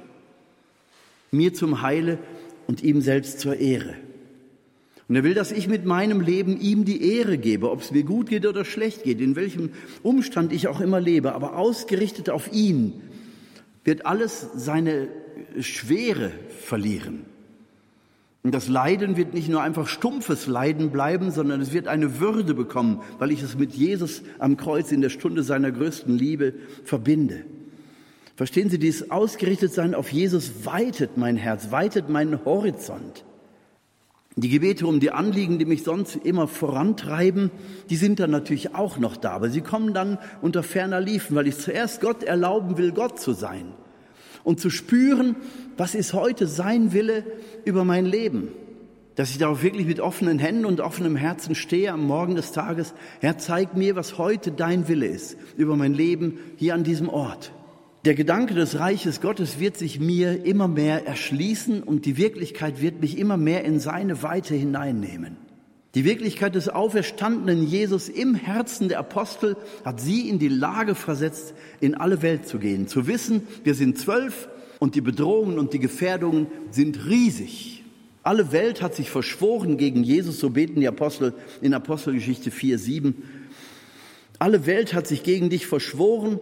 Mir zum Heile und ihm selbst zur Ehre. Und er will, dass ich mit meinem Leben ihm die Ehre gebe, ob es mir gut geht oder schlecht geht, in welchem Umstand ich auch immer lebe, aber ausgerichtet auf ihn wird alles seine Schwere verlieren. Und das Leiden wird nicht nur einfach stumpfes Leiden bleiben, sondern es wird eine Würde bekommen, weil ich es mit Jesus am Kreuz in der Stunde seiner größten Liebe verbinde. Verstehen Sie, dieses Ausgerichtetsein auf Jesus weitet mein Herz, weitet meinen Horizont. Die Gebete um die Anliegen, die mich sonst immer vorantreiben, die sind dann natürlich auch noch da, aber sie kommen dann unter ferner Liefen, weil ich zuerst Gott erlauben will, Gott zu sein und zu spüren, was ist heute sein Wille über mein Leben. Dass ich darauf wirklich mit offenen Händen und offenem Herzen stehe am Morgen des Tages. Herr, zeig mir, was heute dein Wille ist über mein Leben hier an diesem Ort. Der Gedanke des Reiches Gottes wird sich mir immer mehr erschließen und die Wirklichkeit wird mich immer mehr in seine Weite hineinnehmen. Die Wirklichkeit des auferstandenen Jesus im Herzen der Apostel hat sie in die Lage versetzt, in alle Welt zu gehen, zu wissen, wir sind zwölf und die Bedrohungen und die Gefährdungen sind riesig. Alle Welt hat sich verschworen gegen Jesus, so beten die Apostel in Apostelgeschichte 4, 7. Alle Welt hat sich gegen dich verschworen,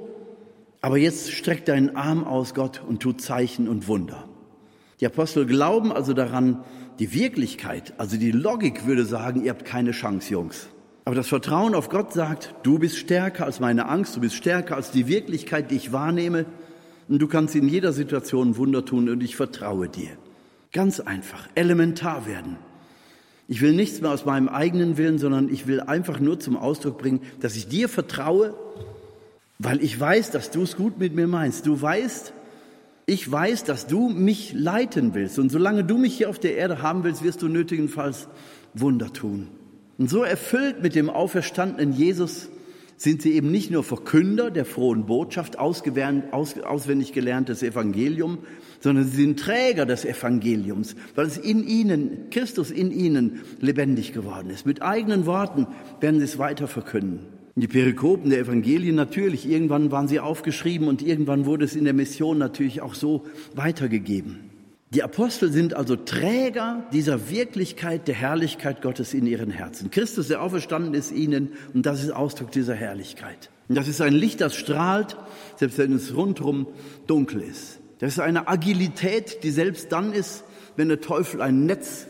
aber jetzt streck deinen Arm aus, Gott, und tu Zeichen und Wunder. Die Apostel glauben also daran, die Wirklichkeit, also die Logik würde sagen, ihr habt keine Chance, Jungs. Aber das Vertrauen auf Gott sagt, du bist stärker als meine Angst, du bist stärker als die Wirklichkeit, die ich wahrnehme. Und du kannst in jeder Situation Wunder tun und ich vertraue dir. Ganz einfach, elementar werden. Ich will nichts mehr aus meinem eigenen Willen, sondern ich will einfach nur zum Ausdruck bringen, dass ich dir vertraue, weil ich weiß, dass du es gut mit mir meinst. Du weißt, ich weiß, dass du mich leiten willst. Und solange du mich hier auf der Erde haben willst, wirst du nötigenfalls Wunder tun. Und so erfüllt mit dem auferstandenen Jesus sind sie eben nicht nur Verkünder der frohen Botschaft, auswendig gelerntes Evangelium, sondern sie sind Träger des Evangeliums, weil es in ihnen, Christus in ihnen lebendig geworden ist. Mit eigenen Worten werden sie es weiter verkünden. Die Perikopen der Evangelien natürlich, irgendwann waren sie aufgeschrieben und irgendwann wurde es in der Mission natürlich auch so weitergegeben. Die Apostel sind also Träger dieser Wirklichkeit der Herrlichkeit Gottes in ihren Herzen. Christus, der auferstanden ist ihnen, und das ist Ausdruck dieser Herrlichkeit. Und das ist ein Licht, das strahlt, selbst wenn es rundherum dunkel ist. Das ist eine Agilität, die selbst dann ist, wenn der Teufel ein Netz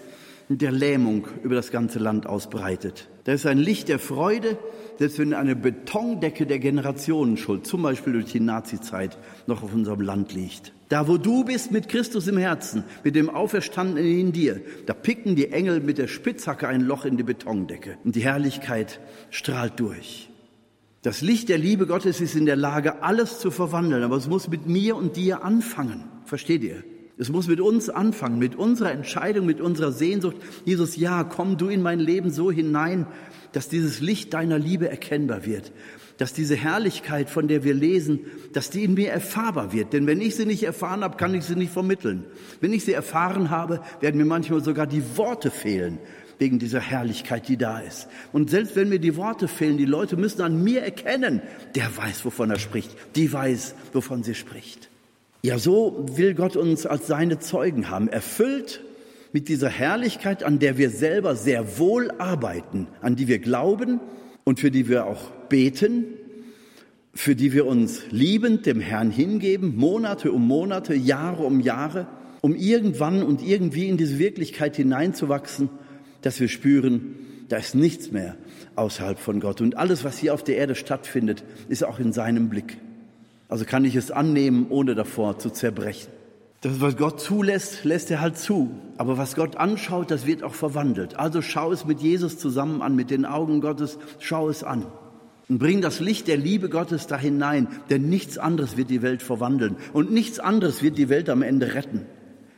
der Lähmung über das ganze Land ausbreitet. Das ist ein Licht der Freude, selbst wenn eine Betondecke der Generationenschuld, zum Beispiel durch die Nazizeit, noch auf unserem Land liegt. Da, wo du bist mit Christus im Herzen, mit dem Auferstandenen in dir, da picken die Engel mit der Spitzhacke ein Loch in die Betondecke und die Herrlichkeit strahlt durch. Das Licht der Liebe Gottes ist in der Lage, alles zu verwandeln, aber es muss mit mir und dir anfangen. Versteht ihr? Es muss mit uns anfangen, mit unserer Entscheidung, mit unserer Sehnsucht. Jesus, ja, komm du in mein Leben so hinein, dass dieses Licht deiner Liebe erkennbar wird dass diese Herrlichkeit, von der wir lesen, dass die in mir erfahrbar wird. Denn wenn ich sie nicht erfahren habe, kann ich sie nicht vermitteln. Wenn ich sie erfahren habe, werden mir manchmal sogar die Worte fehlen wegen dieser Herrlichkeit, die da ist. Und selbst wenn mir die Worte fehlen, die Leute müssen an mir erkennen, der weiß, wovon er spricht, die weiß, wovon sie spricht. Ja, so will Gott uns als seine Zeugen haben, erfüllt mit dieser Herrlichkeit, an der wir selber sehr wohl arbeiten, an die wir glauben und für die wir auch beten, für die wir uns liebend dem Herrn hingeben, Monate um Monate, Jahre um Jahre, um irgendwann und irgendwie in diese Wirklichkeit hineinzuwachsen, dass wir spüren, da ist nichts mehr außerhalb von Gott. Und alles, was hier auf der Erde stattfindet, ist auch in seinem Blick. Also kann ich es annehmen, ohne davor zu zerbrechen. Das, was Gott zulässt, lässt er halt zu. Aber was Gott anschaut, das wird auch verwandelt. Also schau es mit Jesus zusammen an, mit den Augen Gottes, schau es an. Und bring das Licht der Liebe Gottes da hinein, denn nichts anderes wird die Welt verwandeln und nichts anderes wird die Welt am Ende retten.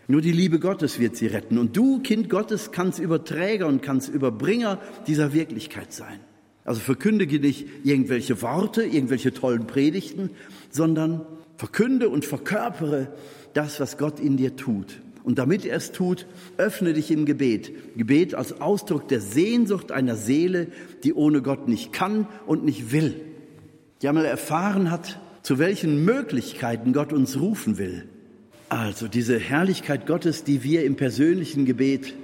Nur die Liebe Gottes wird sie retten. Und du, Kind Gottes, kannst Überträger und kannst Überbringer dieser Wirklichkeit sein. Also verkündige nicht irgendwelche Worte, irgendwelche tollen Predigten, sondern verkünde und verkörpere das, was Gott in dir tut. Und damit er es tut, öffne dich im Gebet. Gebet als Ausdruck der Sehnsucht einer Seele, die ohne Gott nicht kann und nicht will. Die einmal erfahren hat, zu welchen Möglichkeiten Gott uns rufen will. Also diese Herrlichkeit Gottes, die wir im persönlichen Gebet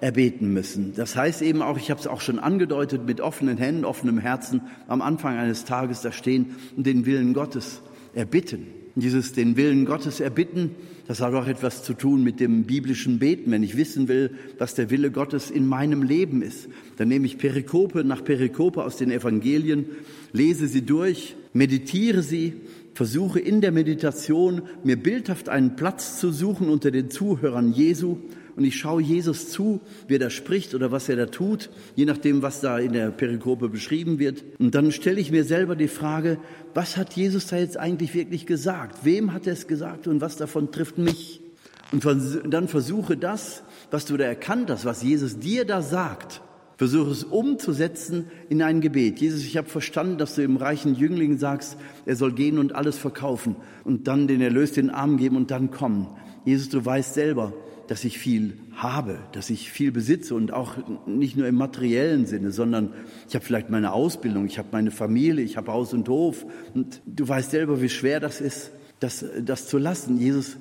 erbeten müssen. Das heißt eben auch, ich habe es auch schon angedeutet, mit offenen Händen, offenem Herzen am Anfang eines Tages da stehen und den Willen Gottes erbitten. Dieses den Willen Gottes erbitten, das hat auch etwas zu tun mit dem biblischen Beten. Wenn ich wissen will, was der Wille Gottes in meinem Leben ist, dann nehme ich Perikope nach Perikope aus den Evangelien, lese sie durch, meditiere sie, versuche in der Meditation mir bildhaft einen Platz zu suchen unter den Zuhörern Jesu und ich schaue Jesus zu, wie er da spricht oder was er da tut, je nachdem, was da in der Perikope beschrieben wird. Und dann stelle ich mir selber die Frage, was hat Jesus da jetzt eigentlich wirklich gesagt? Wem hat er es gesagt und was davon trifft mich? Und dann versuche das, was du da erkannt hast, was Jesus dir da sagt, versuche es umzusetzen in ein Gebet. Jesus, ich habe verstanden, dass du dem reichen Jüngling sagst, er soll gehen und alles verkaufen und dann den Erlös den Arm geben und dann kommen. Jesus, du weißt selber, dass ich viel habe, dass ich viel besitze und auch nicht nur im materiellen Sinne, sondern ich habe vielleicht meine Ausbildung, ich habe meine Familie, ich habe Haus und Hof und du weißt selber, wie schwer das ist, das, das zu lassen. Jesus,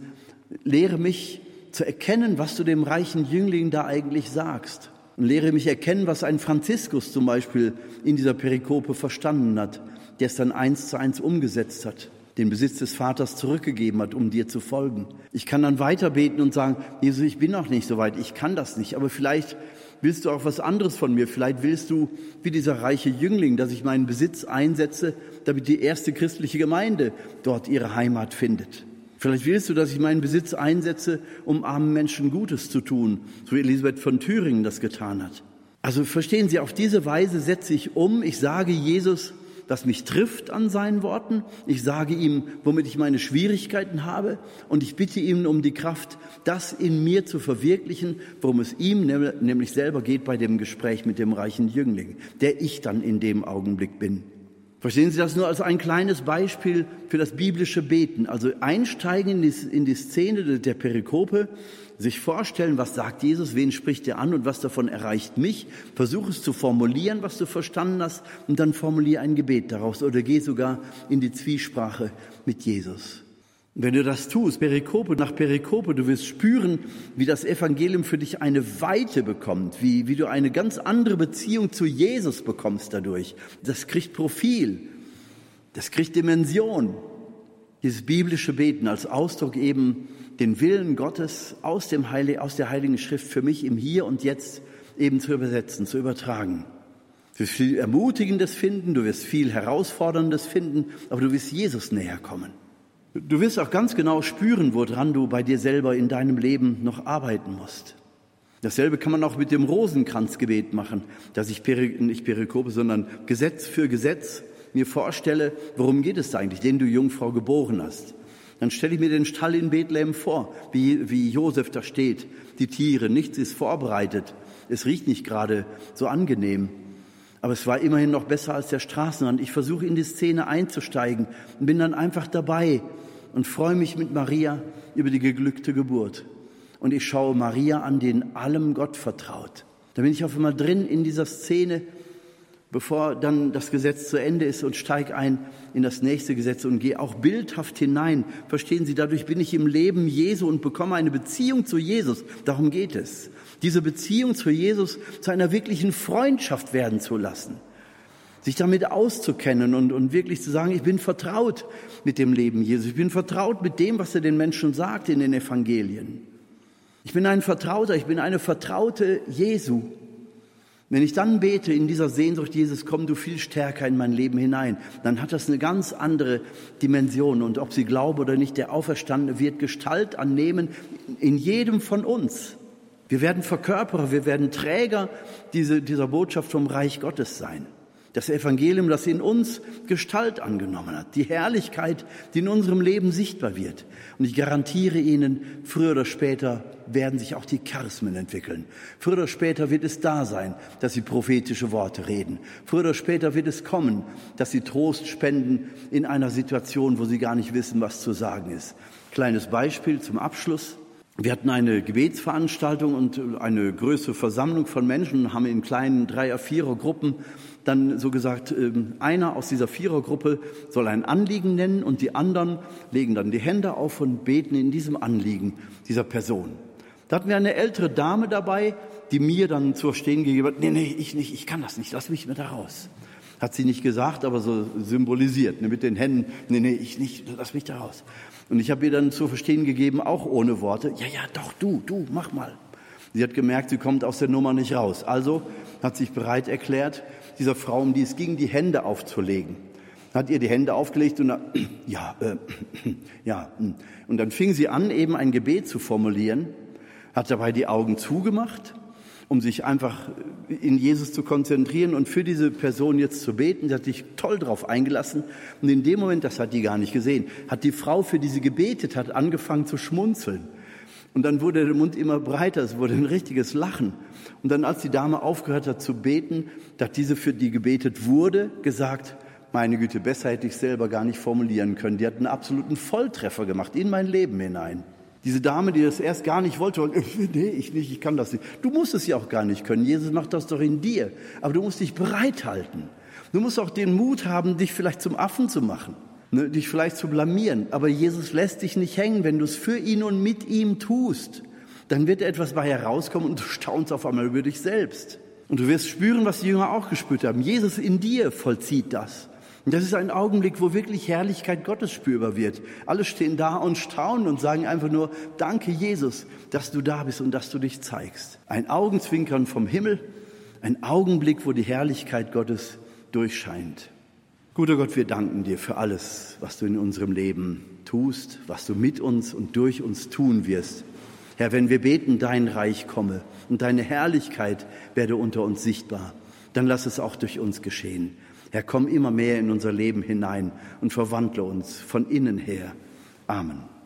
lehre mich zu erkennen, was du dem reichen Jüngling da eigentlich sagst und lehre mich erkennen, was ein Franziskus zum Beispiel in dieser Perikope verstanden hat, der es dann eins zu eins umgesetzt hat. Den Besitz des Vaters zurückgegeben hat, um dir zu folgen. Ich kann dann weiter beten und sagen, Jesus, ich bin noch nicht so weit, ich kann das nicht, aber vielleicht willst du auch was anderes von mir. Vielleicht willst du, wie dieser reiche Jüngling, dass ich meinen Besitz einsetze, damit die erste christliche Gemeinde dort ihre Heimat findet. Vielleicht willst du, dass ich meinen Besitz einsetze, um armen Menschen Gutes zu tun, so wie Elisabeth von Thüringen das getan hat. Also verstehen Sie, auf diese Weise setze ich um. Ich sage Jesus, was mich trifft an seinen Worten. Ich sage ihm, womit ich meine Schwierigkeiten habe. Und ich bitte ihn um die Kraft, das in mir zu verwirklichen, worum es ihm nämlich selber geht bei dem Gespräch mit dem reichen Jüngling, der ich dann in dem Augenblick bin. Verstehen Sie das nur als ein kleines Beispiel für das biblische Beten? Also einsteigen in die Szene der Perikope, sich vorstellen, was sagt Jesus, wen spricht er an und was davon erreicht mich. Versuch es zu formulieren, was du verstanden hast, und dann formuliere ein Gebet daraus oder geh sogar in die Zwiesprache mit Jesus. Wenn du das tust, Perikope nach Perikope, du wirst spüren, wie das Evangelium für dich eine Weite bekommt, wie, wie du eine ganz andere Beziehung zu Jesus bekommst dadurch. Das kriegt Profil, das kriegt Dimension. Dieses biblische Beten als Ausdruck eben den Willen Gottes aus, dem Heilig, aus der Heiligen Schrift für mich im Hier und Jetzt eben zu übersetzen, zu übertragen. Du wirst viel Ermutigendes finden, du wirst viel Herausforderndes finden, aber du wirst Jesus näher kommen. Du wirst auch ganz genau spüren, woran du bei dir selber in deinem Leben noch arbeiten musst. Dasselbe kann man auch mit dem Rosenkranzgebet machen, dass ich nicht Perikope, sondern Gesetz für Gesetz mir vorstelle, worum geht es da eigentlich, den du Jungfrau geboren hast. Dann stelle ich mir den Stall in Bethlehem vor, wie, wie Josef da steht, die Tiere, nichts ist vorbereitet, es riecht nicht gerade so angenehm. Aber es war immerhin noch besser als der Straßenrand. Ich versuche in die Szene einzusteigen und bin dann einfach dabei und freue mich mit Maria über die geglückte Geburt. Und ich schaue Maria an, den allem Gott vertraut. Da bin ich auf einmal drin in dieser Szene, bevor dann das Gesetz zu Ende ist und steige ein in das nächste Gesetz und gehe auch bildhaft hinein. Verstehen Sie, dadurch bin ich im Leben Jesu und bekomme eine Beziehung zu Jesus. Darum geht es. Diese Beziehung zu Jesus zu einer wirklichen Freundschaft werden zu lassen sich damit auszukennen und, und wirklich zu sagen, ich bin vertraut mit dem Leben Jesus, ich bin vertraut mit dem, was er den Menschen sagt in den Evangelien. Ich bin ein Vertrauter, ich bin eine Vertraute Jesu. Wenn ich dann bete in dieser Sehnsucht, Jesus, komm du viel stärker in mein Leben hinein, dann hat das eine ganz andere Dimension. Und ob Sie glauben oder nicht, der Auferstandene wird Gestalt annehmen in jedem von uns. Wir werden Verkörperer, wir werden Träger dieser, dieser Botschaft vom Reich Gottes sein. Das Evangelium, das in uns Gestalt angenommen hat. Die Herrlichkeit, die in unserem Leben sichtbar wird. Und ich garantiere Ihnen, früher oder später werden sich auch die Charismen entwickeln. Früher oder später wird es da sein, dass Sie prophetische Worte reden. Früher oder später wird es kommen, dass Sie Trost spenden in einer Situation, wo Sie gar nicht wissen, was zu sagen ist. Kleines Beispiel zum Abschluss. Wir hatten eine Gebetsveranstaltung und eine größere Versammlung von Menschen, haben in kleinen Dreier-, Vierer-Gruppen dann so gesagt, ähm, einer aus dieser Vierergruppe soll ein Anliegen nennen und die anderen legen dann die Hände auf und beten in diesem Anliegen dieser Person. Da hatten wir eine ältere Dame dabei, die mir dann zu verstehen gegeben hat, nee, nee, ich nicht, ich kann das nicht, lass mich mit da raus. Hat sie nicht gesagt, aber so symbolisiert, ne, mit den Händen, nee, nee, ich nicht, lass mich da raus. Und ich habe ihr dann zu verstehen gegeben, auch ohne Worte, ja, ja, doch, du, du, mach mal. Sie hat gemerkt, sie kommt aus der Nummer nicht raus. Also hat sich bereit erklärt, dieser Frau, um die es ging, die Hände aufzulegen. Hat ihr die Hände aufgelegt und ja, äh, ja. Hm. Und dann fing sie an, eben ein Gebet zu formulieren, hat dabei die Augen zugemacht, um sich einfach in Jesus zu konzentrieren und für diese Person jetzt zu beten. Sie hat sich toll drauf eingelassen. Und in dem Moment, das hat die gar nicht gesehen, hat die Frau, für die sie gebetet hat, angefangen zu schmunzeln. Und dann wurde der Mund immer breiter, es wurde ein richtiges Lachen. Und dann, als die Dame aufgehört hat zu beten, dass diese für die gebetet wurde, gesagt, meine Güte, besser hätte ich selber gar nicht formulieren können. Die hat einen absoluten Volltreffer gemacht in mein Leben hinein. Diese Dame, die das erst gar nicht wollte, nee, ich nicht, ich kann das nicht. Du musst es ja auch gar nicht können. Jesus macht das doch in dir. Aber du musst dich bereithalten. Du musst auch den Mut haben, dich vielleicht zum Affen zu machen ne, dich vielleicht zu blamieren. Aber Jesus lässt dich nicht hängen, wenn du es für ihn und mit ihm tust. Dann wird etwas bei herauskommen und du staunst auf einmal über dich selbst. Und du wirst spüren, was die Jünger auch gespürt haben. Jesus in dir vollzieht das. Und das ist ein Augenblick, wo wirklich Herrlichkeit Gottes spürbar wird. Alle stehen da und staunen und sagen einfach nur, danke Jesus, dass du da bist und dass du dich zeigst. Ein Augenzwinkern vom Himmel, ein Augenblick, wo die Herrlichkeit Gottes durchscheint. Guter Gott, wir danken dir für alles, was du in unserem Leben tust, was du mit uns und durch uns tun wirst. Herr, wenn wir beten, dein Reich komme und deine Herrlichkeit werde unter uns sichtbar, dann lass es auch durch uns geschehen. Herr, komm immer mehr in unser Leben hinein und verwandle uns von innen her. Amen.